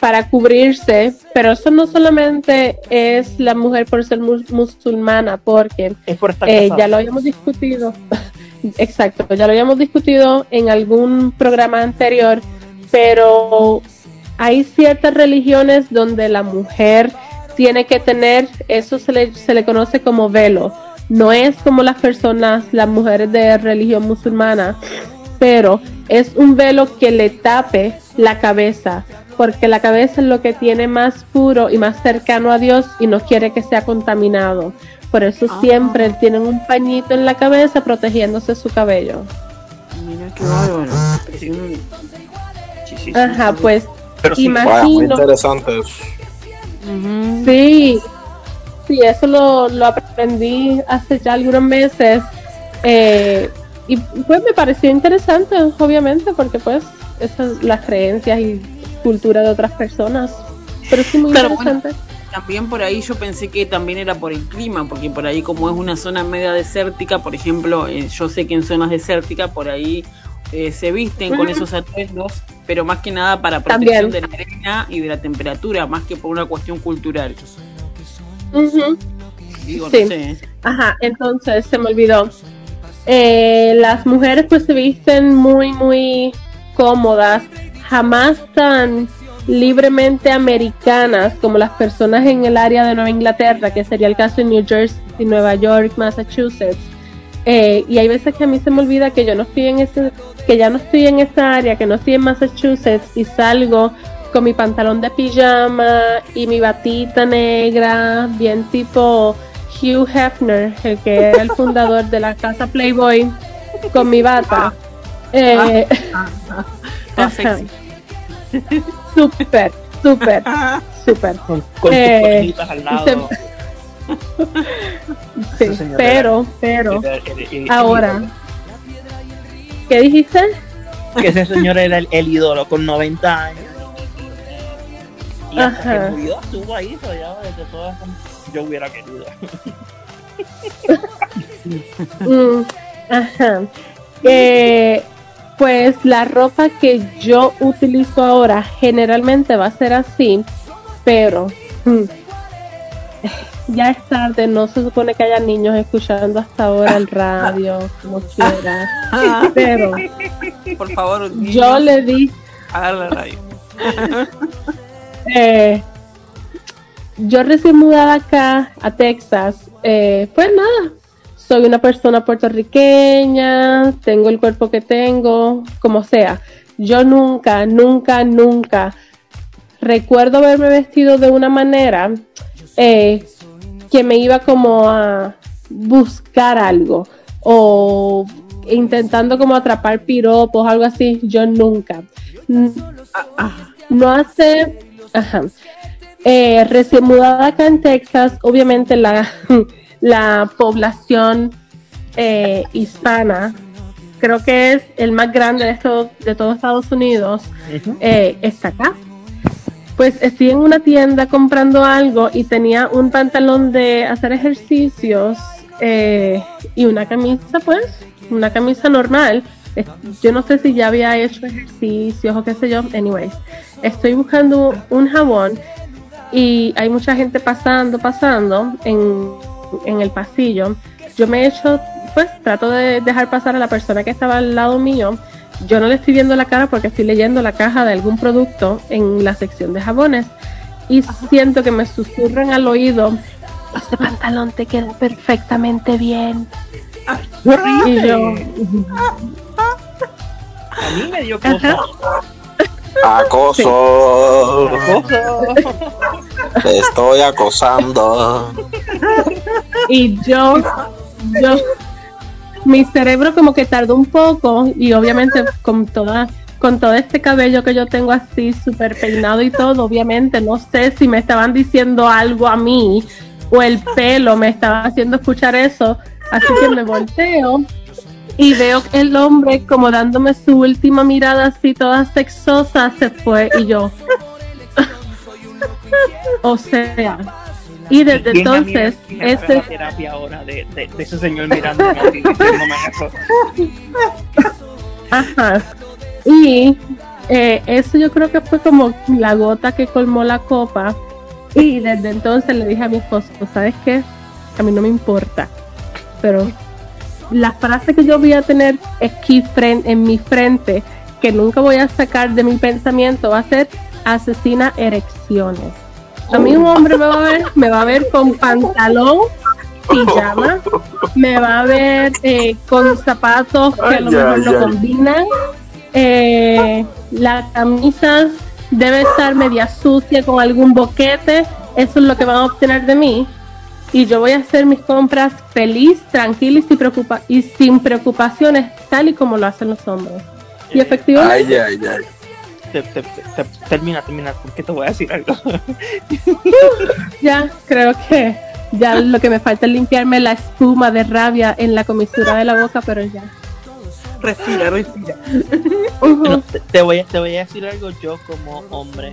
para cubrirse, pero eso no solamente es la mujer por ser mus- musulmana, porque es por estar eh, ya lo habíamos discutido, exacto, ya lo habíamos discutido en algún programa anterior, pero hay ciertas religiones donde la mujer tiene que tener, eso se le, se le conoce como velo, no es como las personas, las mujeres de religión musulmana, pero es un velo que le tape la cabeza, porque la cabeza es lo que tiene más puro y más cercano a Dios y no quiere que sea contaminado. Por eso Ah. siempre tienen un pañito en la cabeza protegiéndose su cabello. Mira qué bárbaro. Impresionante. Sí, sí, sí. Ajá, pues Pero sí, Vaya, muy imagino. interesante. Sí, sí, eso lo, lo aprendí hace ya algunos meses. eh, y pues me pareció interesante, obviamente, porque pues esas son las creencias y cultura de otras personas. Pero sí, muy Claro, bueno. interesante. También por ahí yo pensé que también era por el clima, porque por ahí como es una zona media desértica, por ejemplo, eh, yo sé que en zonas desérticas por ahí eh, se visten con esos atuendos, pero más que nada para protección También. de la arena y de la temperatura, más que por una cuestión cultural. Digo, Sí. no sé. ¿eh? Ajá, entonces se me olvidó. Eh, las mujeres pues se visten muy, muy cómodas, jamás tan libremente americanas, como las personas en el área de Nueva Inglaterra, que sería el caso en New Jersey, Nueva York, Massachusetts. Eh, y hay veces que a mí se me olvida que yo no estoy en ese, que ya no estoy en esa área, que no estoy en Massachusetts y salgo con mi pantalón de pijama y mi batita negra, bien tipo Hugh Hefner, el que era el fundador de la casa Playboy, con mi bata. Eh, Toda sexy. Súper, súper, súper. Con, con Eh, tus al lado. Sí, pero, pero, Era el- el- el- ahora, ¿qué dijiste? que ese señor era el, el ídolo con 90 años. Y hasta Ajá. que murió estuvo ahí rodeado de todas yo hubiera querido. Mm, ajá. Eh, pues la ropa que yo utilizo ahora generalmente va a ser así, pero mm, ya es tarde, no se supone que haya niños escuchando hasta ahora el radio, como quiera. Pero Por favor, yo le di agarra la radio. Eh, yo recién mudada acá a Texas, eh, pues nada, soy una persona puertorriqueña, tengo el cuerpo que tengo, como sea. Yo nunca, nunca, nunca recuerdo haberme vestido de una manera eh, que me iba como a buscar algo o intentando como atrapar piropos, algo así. Yo nunca. N- no hace, ajá, eh, recién mudada acá en Texas, obviamente la, la población eh, hispana, creo que es el más grande de, esto, de todo Estados Unidos, eh, está acá. Pues estoy en una tienda comprando algo y tenía un pantalón de hacer ejercicios eh, y una camisa, pues, una camisa normal. Yo no sé si ya había hecho ejercicios o qué sé yo. Anyways, estoy buscando un jabón y hay mucha gente pasando, pasando en, en el pasillo. Yo me he hecho, pues trato de dejar pasar a la persona que estaba al lado mío. Yo no le estoy viendo la cara porque estoy leyendo la caja de algún producto en la sección de jabones y siento que me susurran al oído. Este pantalón te queda perfectamente bien. Y yo, A mí me dio cosa. Ajá. Acoso. Te estoy acosando. y yo, yo, mi cerebro como que tardó un poco y obviamente con toda, con todo este cabello que yo tengo así súper peinado y todo, obviamente no sé si me estaban diciendo algo a mí o el pelo me estaba haciendo escuchar eso, así que me volteo y veo que el hombre como dándome su última mirada así toda sexosa se fue y yo o sea y desde ¿Quién a mí me- entonces ese la terapia ahora de, de, de ese señor eso. Ajá. Y eh, eso yo creo que fue como la gota que colmó la copa. Y desde entonces le dije a mi esposo, ¿sabes qué? A mí no me importa. Pero la frase que yo voy a tener aquí en mi frente, que nunca voy a sacar de mi pensamiento, va a ser asesina erecciones. A mí un hombre me va a ver, me va a ver con pantalón, pijama, me va a ver eh, con zapatos que a lo mejor no combinan. Eh, la camisa debe estar media sucia con algún boquete. Eso es lo que van a obtener de mí. Y yo voy a hacer mis compras feliz, tranquila y sin, preocupa y sin preocupaciones, tal y como lo hacen los hombres. Y efectivamente, Ay, ay, ay. Te- te- te- te- termina, termina, porque te voy a decir algo. ya creo que ya lo que me falta es limpiarme la espuma de rabia en la comisura de la boca, pero ya. Respira, respira. Ujú. Pero te, te voy a, te voy a decir algo yo como hombre.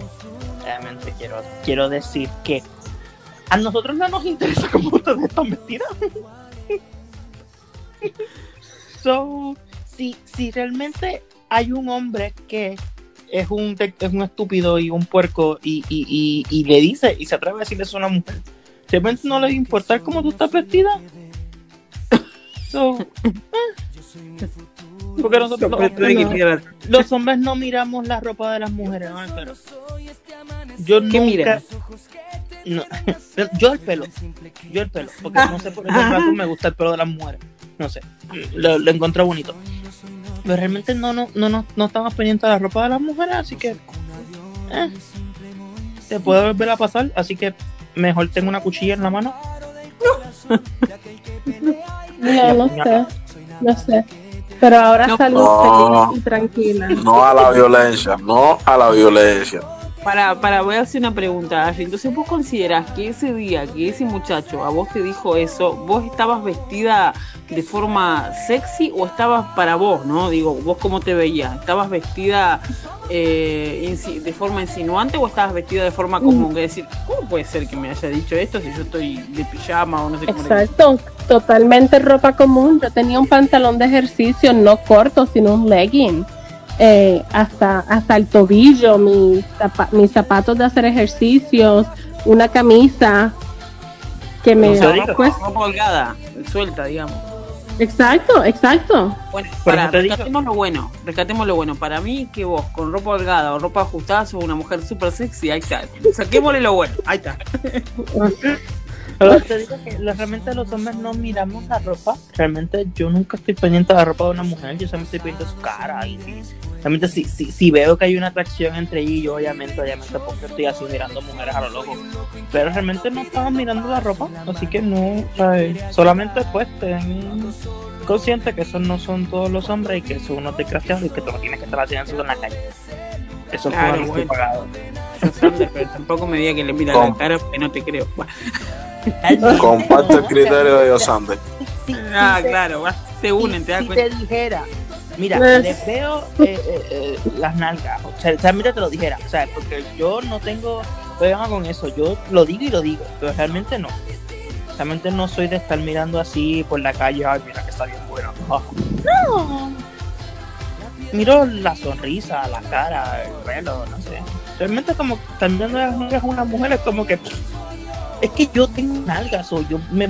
Realmente quiero, quiero decir que a nosotros no nos interesa cómo ustedes están vestidas. so, si, si realmente hay un hombre que es un, es un estúpido y un puerco y, y, y, y le dice y se atreve a decirle eso a una mujer, realmente no les importa cómo tú estás vestida. So, eh. porque nosotros los, que no. los hombres no miramos la ropa de las mujeres, ¿no? pero Yo ¿Qué nunca. No, yo el pelo. Yo el pelo. Porque no sé por qué razón me gusta el pelo de las mujeres. No sé. Lo, lo encontré bonito. Pero realmente no, no, no, no, no estamos pendientes de la ropa de las mujeres, así que. eh, te puede volver a pasar, así que mejor tengo una cuchilla en la mano. No, no sé, no sé. Pero ahora No. salgo No. feliz y tranquila. No a la violencia, no a la violencia. Para, para, voy a hacer una pregunta, Ashley. Entonces, ¿vos considerás que ese día que ese muchacho a vos te dijo eso, vos estabas vestida de forma sexy o estabas para vos, no? Digo, ¿vos cómo te veías? ¿Estabas vestida eh, de forma insinuante o estabas vestida de forma común? Es decir, ¿cómo puede ser que me haya dicho esto si yo estoy de pijama o no sé cómo le Exacto, totalmente ropa común. Yo tenía un pantalón de ejercicio no corto, sino un legging. Eh, hasta, hasta el tobillo, mis, zapa- mis zapatos de hacer ejercicios, una camisa que me... ¿En serio? Pues, Ropa holgada, suelta, digamos. exacto, exacto. Bueno, para, no te digo- rescatemos lo bueno, rescatemos lo bueno. Para mí, que vos, con ropa holgada o ropa ajustada, sos una mujer súper sexy, ahí está. Saquémosle lo bueno, ahí está. Pero te digo que realmente los hombres no miramos la ropa. Realmente yo nunca estoy pendiente de la ropa de una mujer. Yo siempre estoy pendiente de su cara. Y, y realmente si, si, si veo que hay una atracción entre ella y yo, obviamente, obviamente, porque estoy así mirando mujeres a lo loco. Pero realmente no estamos mirando la ropa. Así que no, ¿sabes? solamente pues ten consciente que esos no son todos los hombres y que son unos desgraciados y que tú no tienes que estar haciendo eso en la calle. Eso es Claro, por bueno. pagado. Pero tampoco me diga que le mira ¿Cómo? la cara porque no te creo. Comparto el criterio de Diosande. Sí, ah, claro, se unen, te das si cuenta. te dijera, mira, Eh. les veo eh, eh, eh, las nalgas, o sea, realmente te lo dijera, o sea, porque yo no tengo problema con eso, yo lo digo y lo digo, pero realmente no. Realmente no soy de estar mirando así por la calle, ay, mira que está bien bueno. Ah. No. Miro la sonrisa, la cara, el pelo, no sé. Realmente como estar mirando las nalgas a una mujer es como que es que yo tengo nalgas o yo me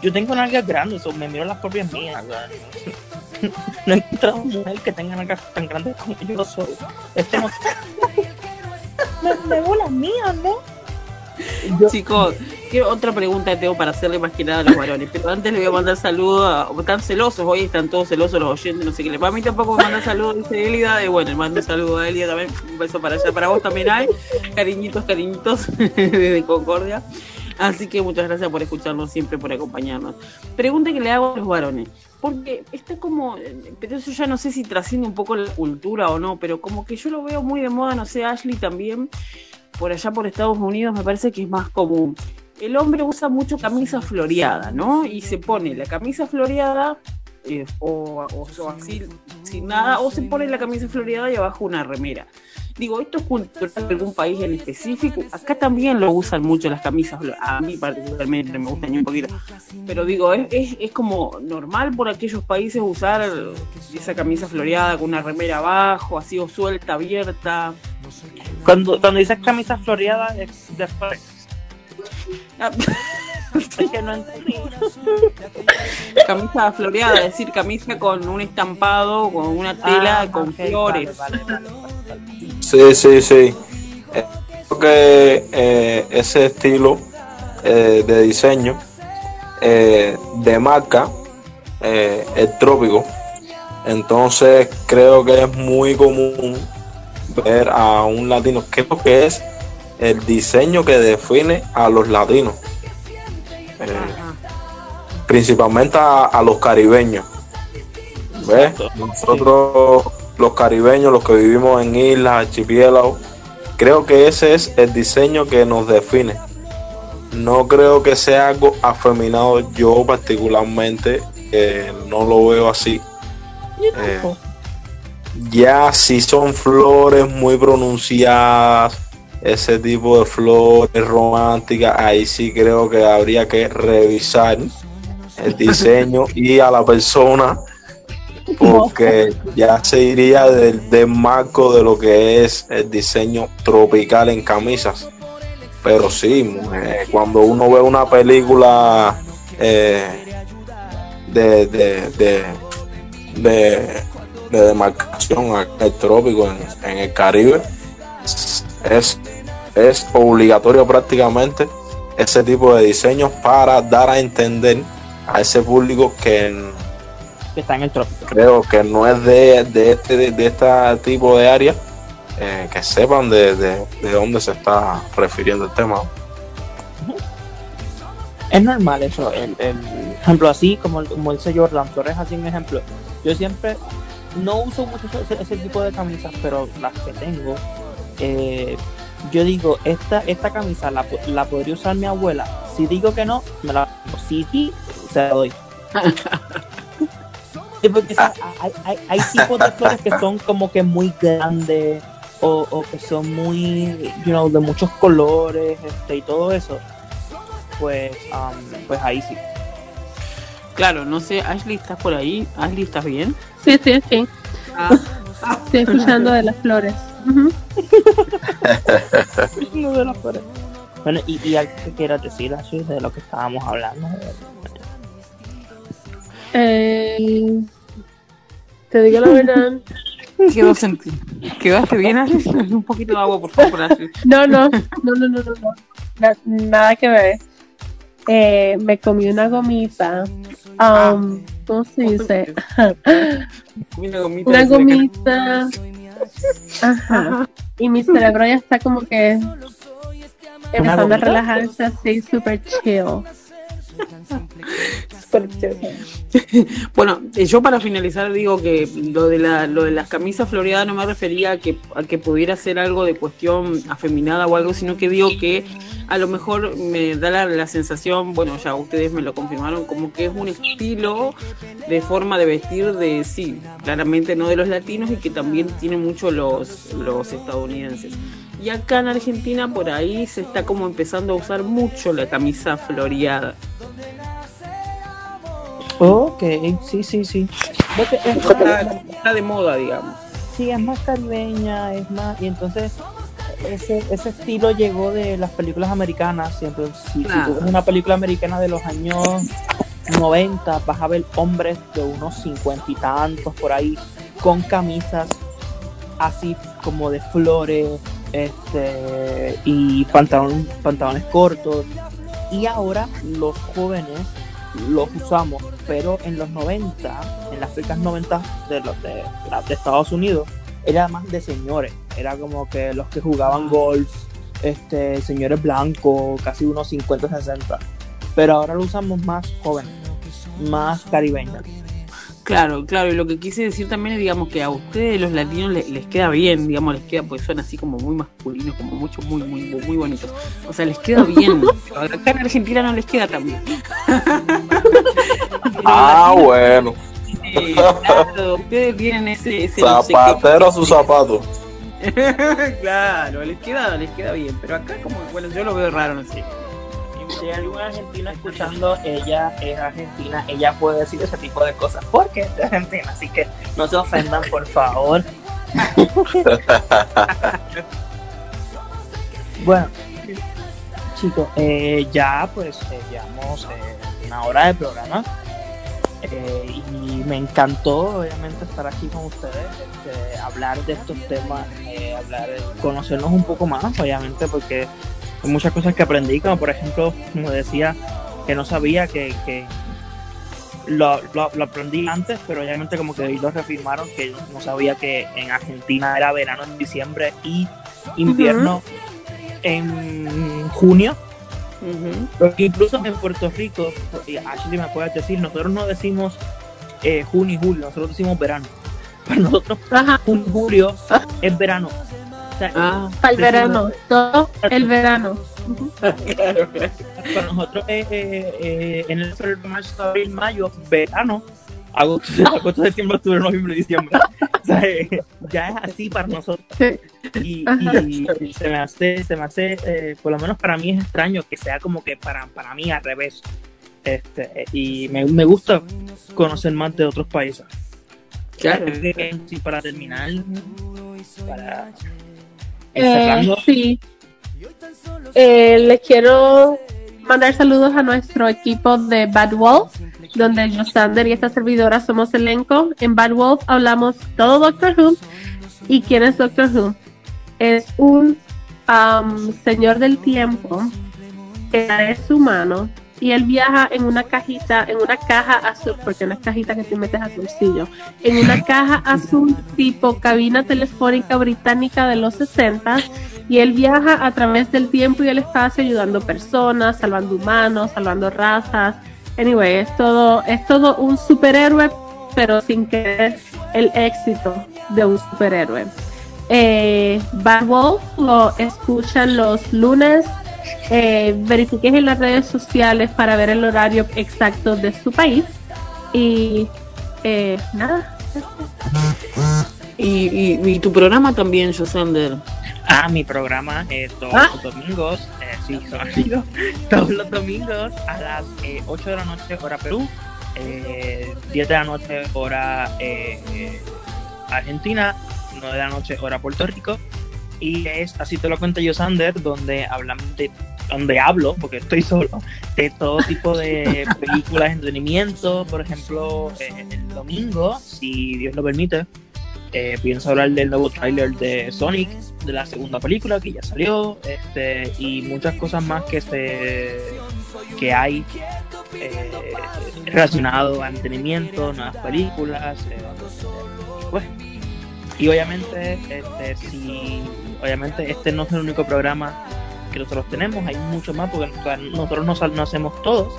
yo tengo nalgas grandes o me miro las propias mías. no he encontrado una mujer que tenga nalgas tan grandes como yo soy. Esto no. me, me veo las mías, ¿no? Yo- Chicos, quiero otra pregunta tengo para hacerle más que nada a los varones, pero antes le voy a mandar saludos a... Están celosos, hoy están todos celosos los oyentes, no sé qué les Para mí tampoco me manda saludos, dice Elida, y bueno, le mando un saludo a Elida también, un beso para allá, para vos también hay, cariñitos, cariñitos, desde Concordia. Así que muchas gracias por escucharnos siempre, por acompañarnos. Pregunta que le hago a los varones, porque está como, pero eso ya no sé si trasciende un poco la cultura o no, pero como que yo lo veo muy de moda, no sé, Ashley también, por allá por Estados Unidos me parece que es más común. El hombre usa mucho camisa floreada, ¿no? Y se pone la camisa floreada eh, o, así sin nada, o se pone la camisa floreada y abajo una remera. Digo, ¿esto es cultural de algún país en específico? Acá también lo usan mucho las camisas, a mí particularmente me gustan un poquito. Pero digo, es, es como normal por aquellos países usar esa camisa floreada con una remera abajo, así o suelta, abierta. Cuando, cuando dices camisa floreada es de. Ah, Es que no entendí. camisa floreada, es decir, camisa con un estampado, con una tela, Ah, con ok, flores. vale, vale, vale. Sí, sí, sí. Eh, Creo que eh, ese estilo eh, de diseño eh, de marca eh, el trópico. Entonces creo que es muy común ver a un latino. Creo que es el diseño que define a los latinos. Eh, principalmente a, a los caribeños. ¿Ves? Nosotros, los caribeños, los que vivimos en islas, archipiélagos, creo que ese es el diseño que nos define. No creo que sea algo afeminado. Yo, particularmente, eh, no lo veo así. Eh, ya si son flores muy pronunciadas, ese tipo de flores románticas, ahí sí creo que habría que revisar el diseño y a la persona porque ya se iría del, del marco de lo que es el diseño tropical en camisas. Pero sí, eh, cuando uno ve una película eh, de, de, de, de, de demarcación en el trópico, en, en el Caribe, es es obligatorio prácticamente ese tipo de diseños para dar a entender a ese público que que está en el trópico. creo que no es de, de este de, de este tipo de área eh, que sepan de, de, de dónde se está refiriendo el tema Es normal eso, el, el ejemplo así, como, como dice Jordan Flores, así un ejemplo. Yo siempre no uso mucho ese, ese tipo de camisas, pero las que tengo, eh, yo digo, esta, esta camisa la, la podría usar mi abuela. Si digo que no, me la si sí, se la doy. Sí, porque, hay, hay tipos de flores que son como que muy grandes o, o que son muy, you know, de muchos colores este, y todo eso. Pues, um, pues ahí sí. Claro, no sé, Ashley, ¿estás por ahí? Ashley, ¿estás bien? Sí, sí, sí. Ah, Estoy escuchando de las flores. No de las flores. Bueno, y, y algo que quieras decir, Ashley, de lo que estábamos hablando. Eh, te digo la verdad. quedó ¿Quedaste bien, Ashley? Un poquito de agua, por favor, Ashley. No, no, no, no, no, no, no. Na- nada que ver. Eh, me comí una gomita. Um, ¿Cómo se dice? Una gomita una. Ajá. Y mi cerebro ya está como que empezando a relajarse así, super chill. Bueno, eh, yo para finalizar digo que lo de la, lo de las camisas floreadas no me refería a que, pudiera ser algo de cuestión afeminada o algo, sino que digo que a lo mejor me da la, la sensación, bueno, ya ustedes me lo confirmaron, como que es un estilo de forma de vestir de, sí, claramente no de los latinos y que también tiene mucho los, los estadounidenses. Y acá en Argentina por ahí se está como empezando a usar mucho la camisa floreada. Ok, sí, sí, sí. Está, está de moda, digamos. sí, es más caribeña, es más. Y entonces, ese, ese estilo llegó de las películas americanas. Siempre, si, tú ves una película americana de los años 90, vas a ver hombres de unos 50 y tantos por ahí, con camisas así como de flores, este, y pantalón, pantalones cortos. Y ahora los jóvenes los usamos, pero en los 90, en las películas 90 de, los de, de Estados Unidos, era más de señores, era como que los que jugaban golf, este, señores blancos, casi unos 50, 60. Pero ahora lo usamos más jóvenes, más caribeños. Claro, claro, y lo que quise decir también es, digamos, que a ustedes los latinos les, les queda bien, digamos, les queda, pues son así como muy masculinos, como mucho, muy, muy, muy, bonitos. O sea, les queda bien. Acá en Argentina no les queda tan bien. ah bueno Sí, claro, ustedes tienen ese, ese no sé qué. zapatero a su zapato claro, les queda, les queda bien, pero acá como, bueno, yo lo veo raro, no sé. Si hay alguna argentina escuchando, ella es argentina, ella puede decir ese tipo de cosas porque es de Argentina, así que no se ofendan, por favor. bueno, chicos, eh, ya pues eh, llevamos eh, una hora de programa eh, y me encantó obviamente estar aquí con ustedes, este, hablar de estos temas, eh, hablar, conocernos un poco más, obviamente, porque muchas cosas que aprendí, como por ejemplo, como decía, que no sabía que, que lo, lo- lo aprendí antes, pero obviamente como que lo reafirmaron, que no sabía que en Argentina era verano en diciembre y invierno en junio. Porque incluso en Puerto Rico, y Ashley me puede decir, nosotros no decimos eh, junio y julio, nosotros decimos verano. Para nosotros, Ajá, junio y julio es verano. Ah, para el verano, todo el verano. claro, claro. para nosotros eh, eh, eh, en el febrero, marzo, abril, mayo, verano, agosto, agosto, septiembre, octubre, noviembre, diciembre. O sea, eh, ya es así para nosotros. Y, se me hace, se me hace eh, por lo menos para mí es extraño que sea como que para, para mí al revés. Este, y me, me gusta conocer más de otros países. Claro. Y para terminar, para Eh, sí. Eh, les quiero mandar saludos a nuestro equipo de Bad Wolf, donde yo, Sander y esta servidora somos elenco. En Bad Wolf hablamos todo Doctor Who. ¿Y quién es Doctor Who? Es un am, señor del tiempo que es humano y él viaja en una cajita, en una caja azul, porque es cajita que te metes al bolsillo, en una caja azul tipo cabina telefónica británica de los 60 y él viaja a través del tiempo y el espacio ayudando personas, salvando humanos, salvando razas. Anyway, es todo, es todo un superhéroe, pero sin querer el éxito de un superhéroe. Eh, Bad Wolf lo escuchan los lunes. Eh, verifiquen en las redes sociales para ver el horario exacto de su país. Y eh, nada. Y, y, y tu programa también, Josander. Ah, mi programa eh, todos Ah. los domingos, eh, sí, son amigos, todos los domingos a las eh, 8 de la noche hora Perú, eh, 10 de la noche hora eh, eh, Argentina, 9 de la noche hora Puerto Rico y es así te lo cuento yo Sander, donde hablamos de donde hablo, porque estoy solo, de todo tipo de películas, entretenimiento, por ejemplo, eh, el domingo, si Dios lo permite, eh, pienso hablar del nuevo tráiler de Sonic, de la segunda película que ya salió, este, y muchas cosas más que se que hay eh, relacionado a entretenimiento, nuevas películas, eh, y pues, y obviamente, este, si, obviamente este no es el único programa que nosotros tenemos, hay mucho más porque nosotros no, hacemos todos.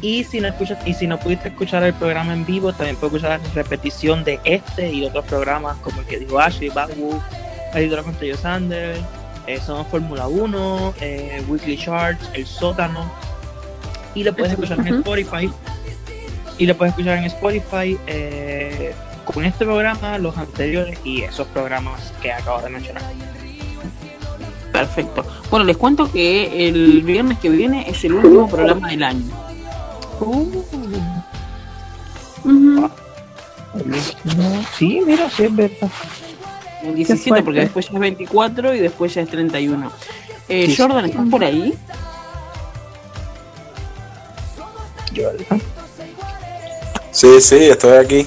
Y si no escuchas, y si no pudiste escuchar el programa en vivo, también puedes escuchar la repetición de este y otros programas como el que dijo Ashley, Badwood, Ayuda con Yo Sander, eh, Somos Fórmula 1, eh, Weekly Charts, El Sótano. Y lo puedes escuchar en. Spotify. Y lo puedes escuchar en Spotify eh, con este programa, los anteriores y esos programas que acabo de mencionar. Perfecto. Bueno, les cuento que el viernes que viene es el último programa del año. Ujú. Sí, mira, sí es verdad. El 17, fuerte. porque después ya es 24 y después ya es 31. Eh, Sí. Jordan, ¿estás por ahí? Sí, sí, estoy aquí.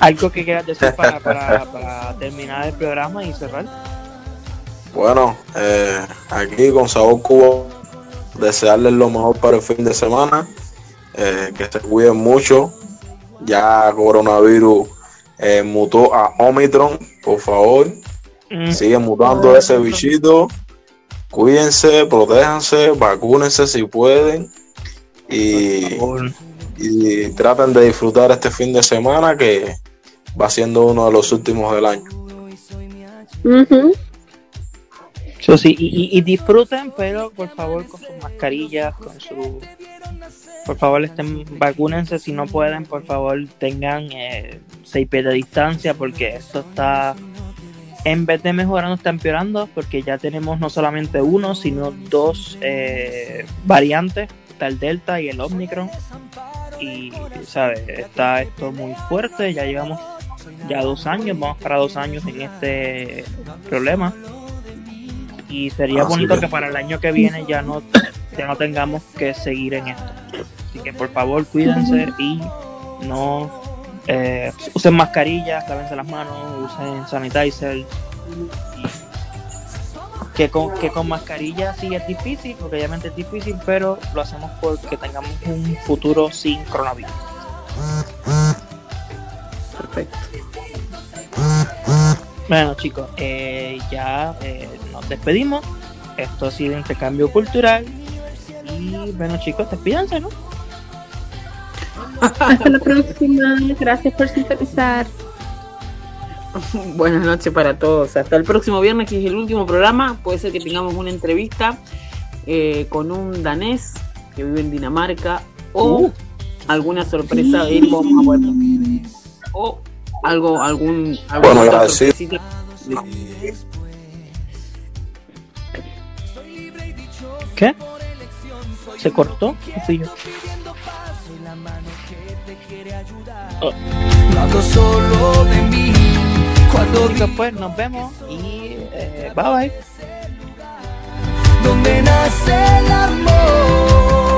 Algo que quieras decir para, para, para terminar el programa y cerrar. Bueno, eh, aquí con Sabor Cuba, desearles lo mejor para el fin de semana, eh, que se cuiden mucho. Ya coronavirus eh, mutó a Omicron, por favor, Mm, sigue mutando ese bichito. Cuídense, protéjanse, vacúnense si pueden y, y traten de disfrutar este fin de semana que va siendo uno de los últimos del año. Eso sí, y, y- y disfruten, pero por favor con sus mascarillas, con su... Por favor, estén, vacúnense si no pueden, por favor tengan eh, seis pies de distancia porque esto está, en vez de mejorando, está empeorando porque ya tenemos no solamente uno, sino dos eh, variantes, está el Delta y el Omicron. Y, ¿sabes? Está esto muy fuerte, ya llevamos ya dos años, vamos para dos años en este problema y sería Así bonito que para el año que viene ya no ya no tengamos que seguir en esto. Así que por favor cuídense y no eh, usen mascarillas lávense las manos usen sanitizer. Y- que con, que con mascarilla sí es difícil porque obviamente es difícil pero lo hacemos porque tengamos un futuro sin coronavirus. Perfecto. Bueno chicos, eh, ya eh, nos despedimos. Esto ha sido intercambio cultural. Y bueno chicos, despídanse, ¿no? Hasta la próxima. Gracias por sintonizar. Buenas noches para todos. Hasta el próximo viernes, que es el último programa. Puede ser que tengamos una entrevista eh, con un danés que vive en Dinamarca o alguna sorpresa de él. Vamos a poder o algo, algún, alguna Bueno, otra iba a decir- sorpresita. ¿Qué? ¿Se cortó? ¿Qué fui yo? Hablo solo de mí cuando Chicos, pues nos vemos y eh, bye bye. donde nace el amor.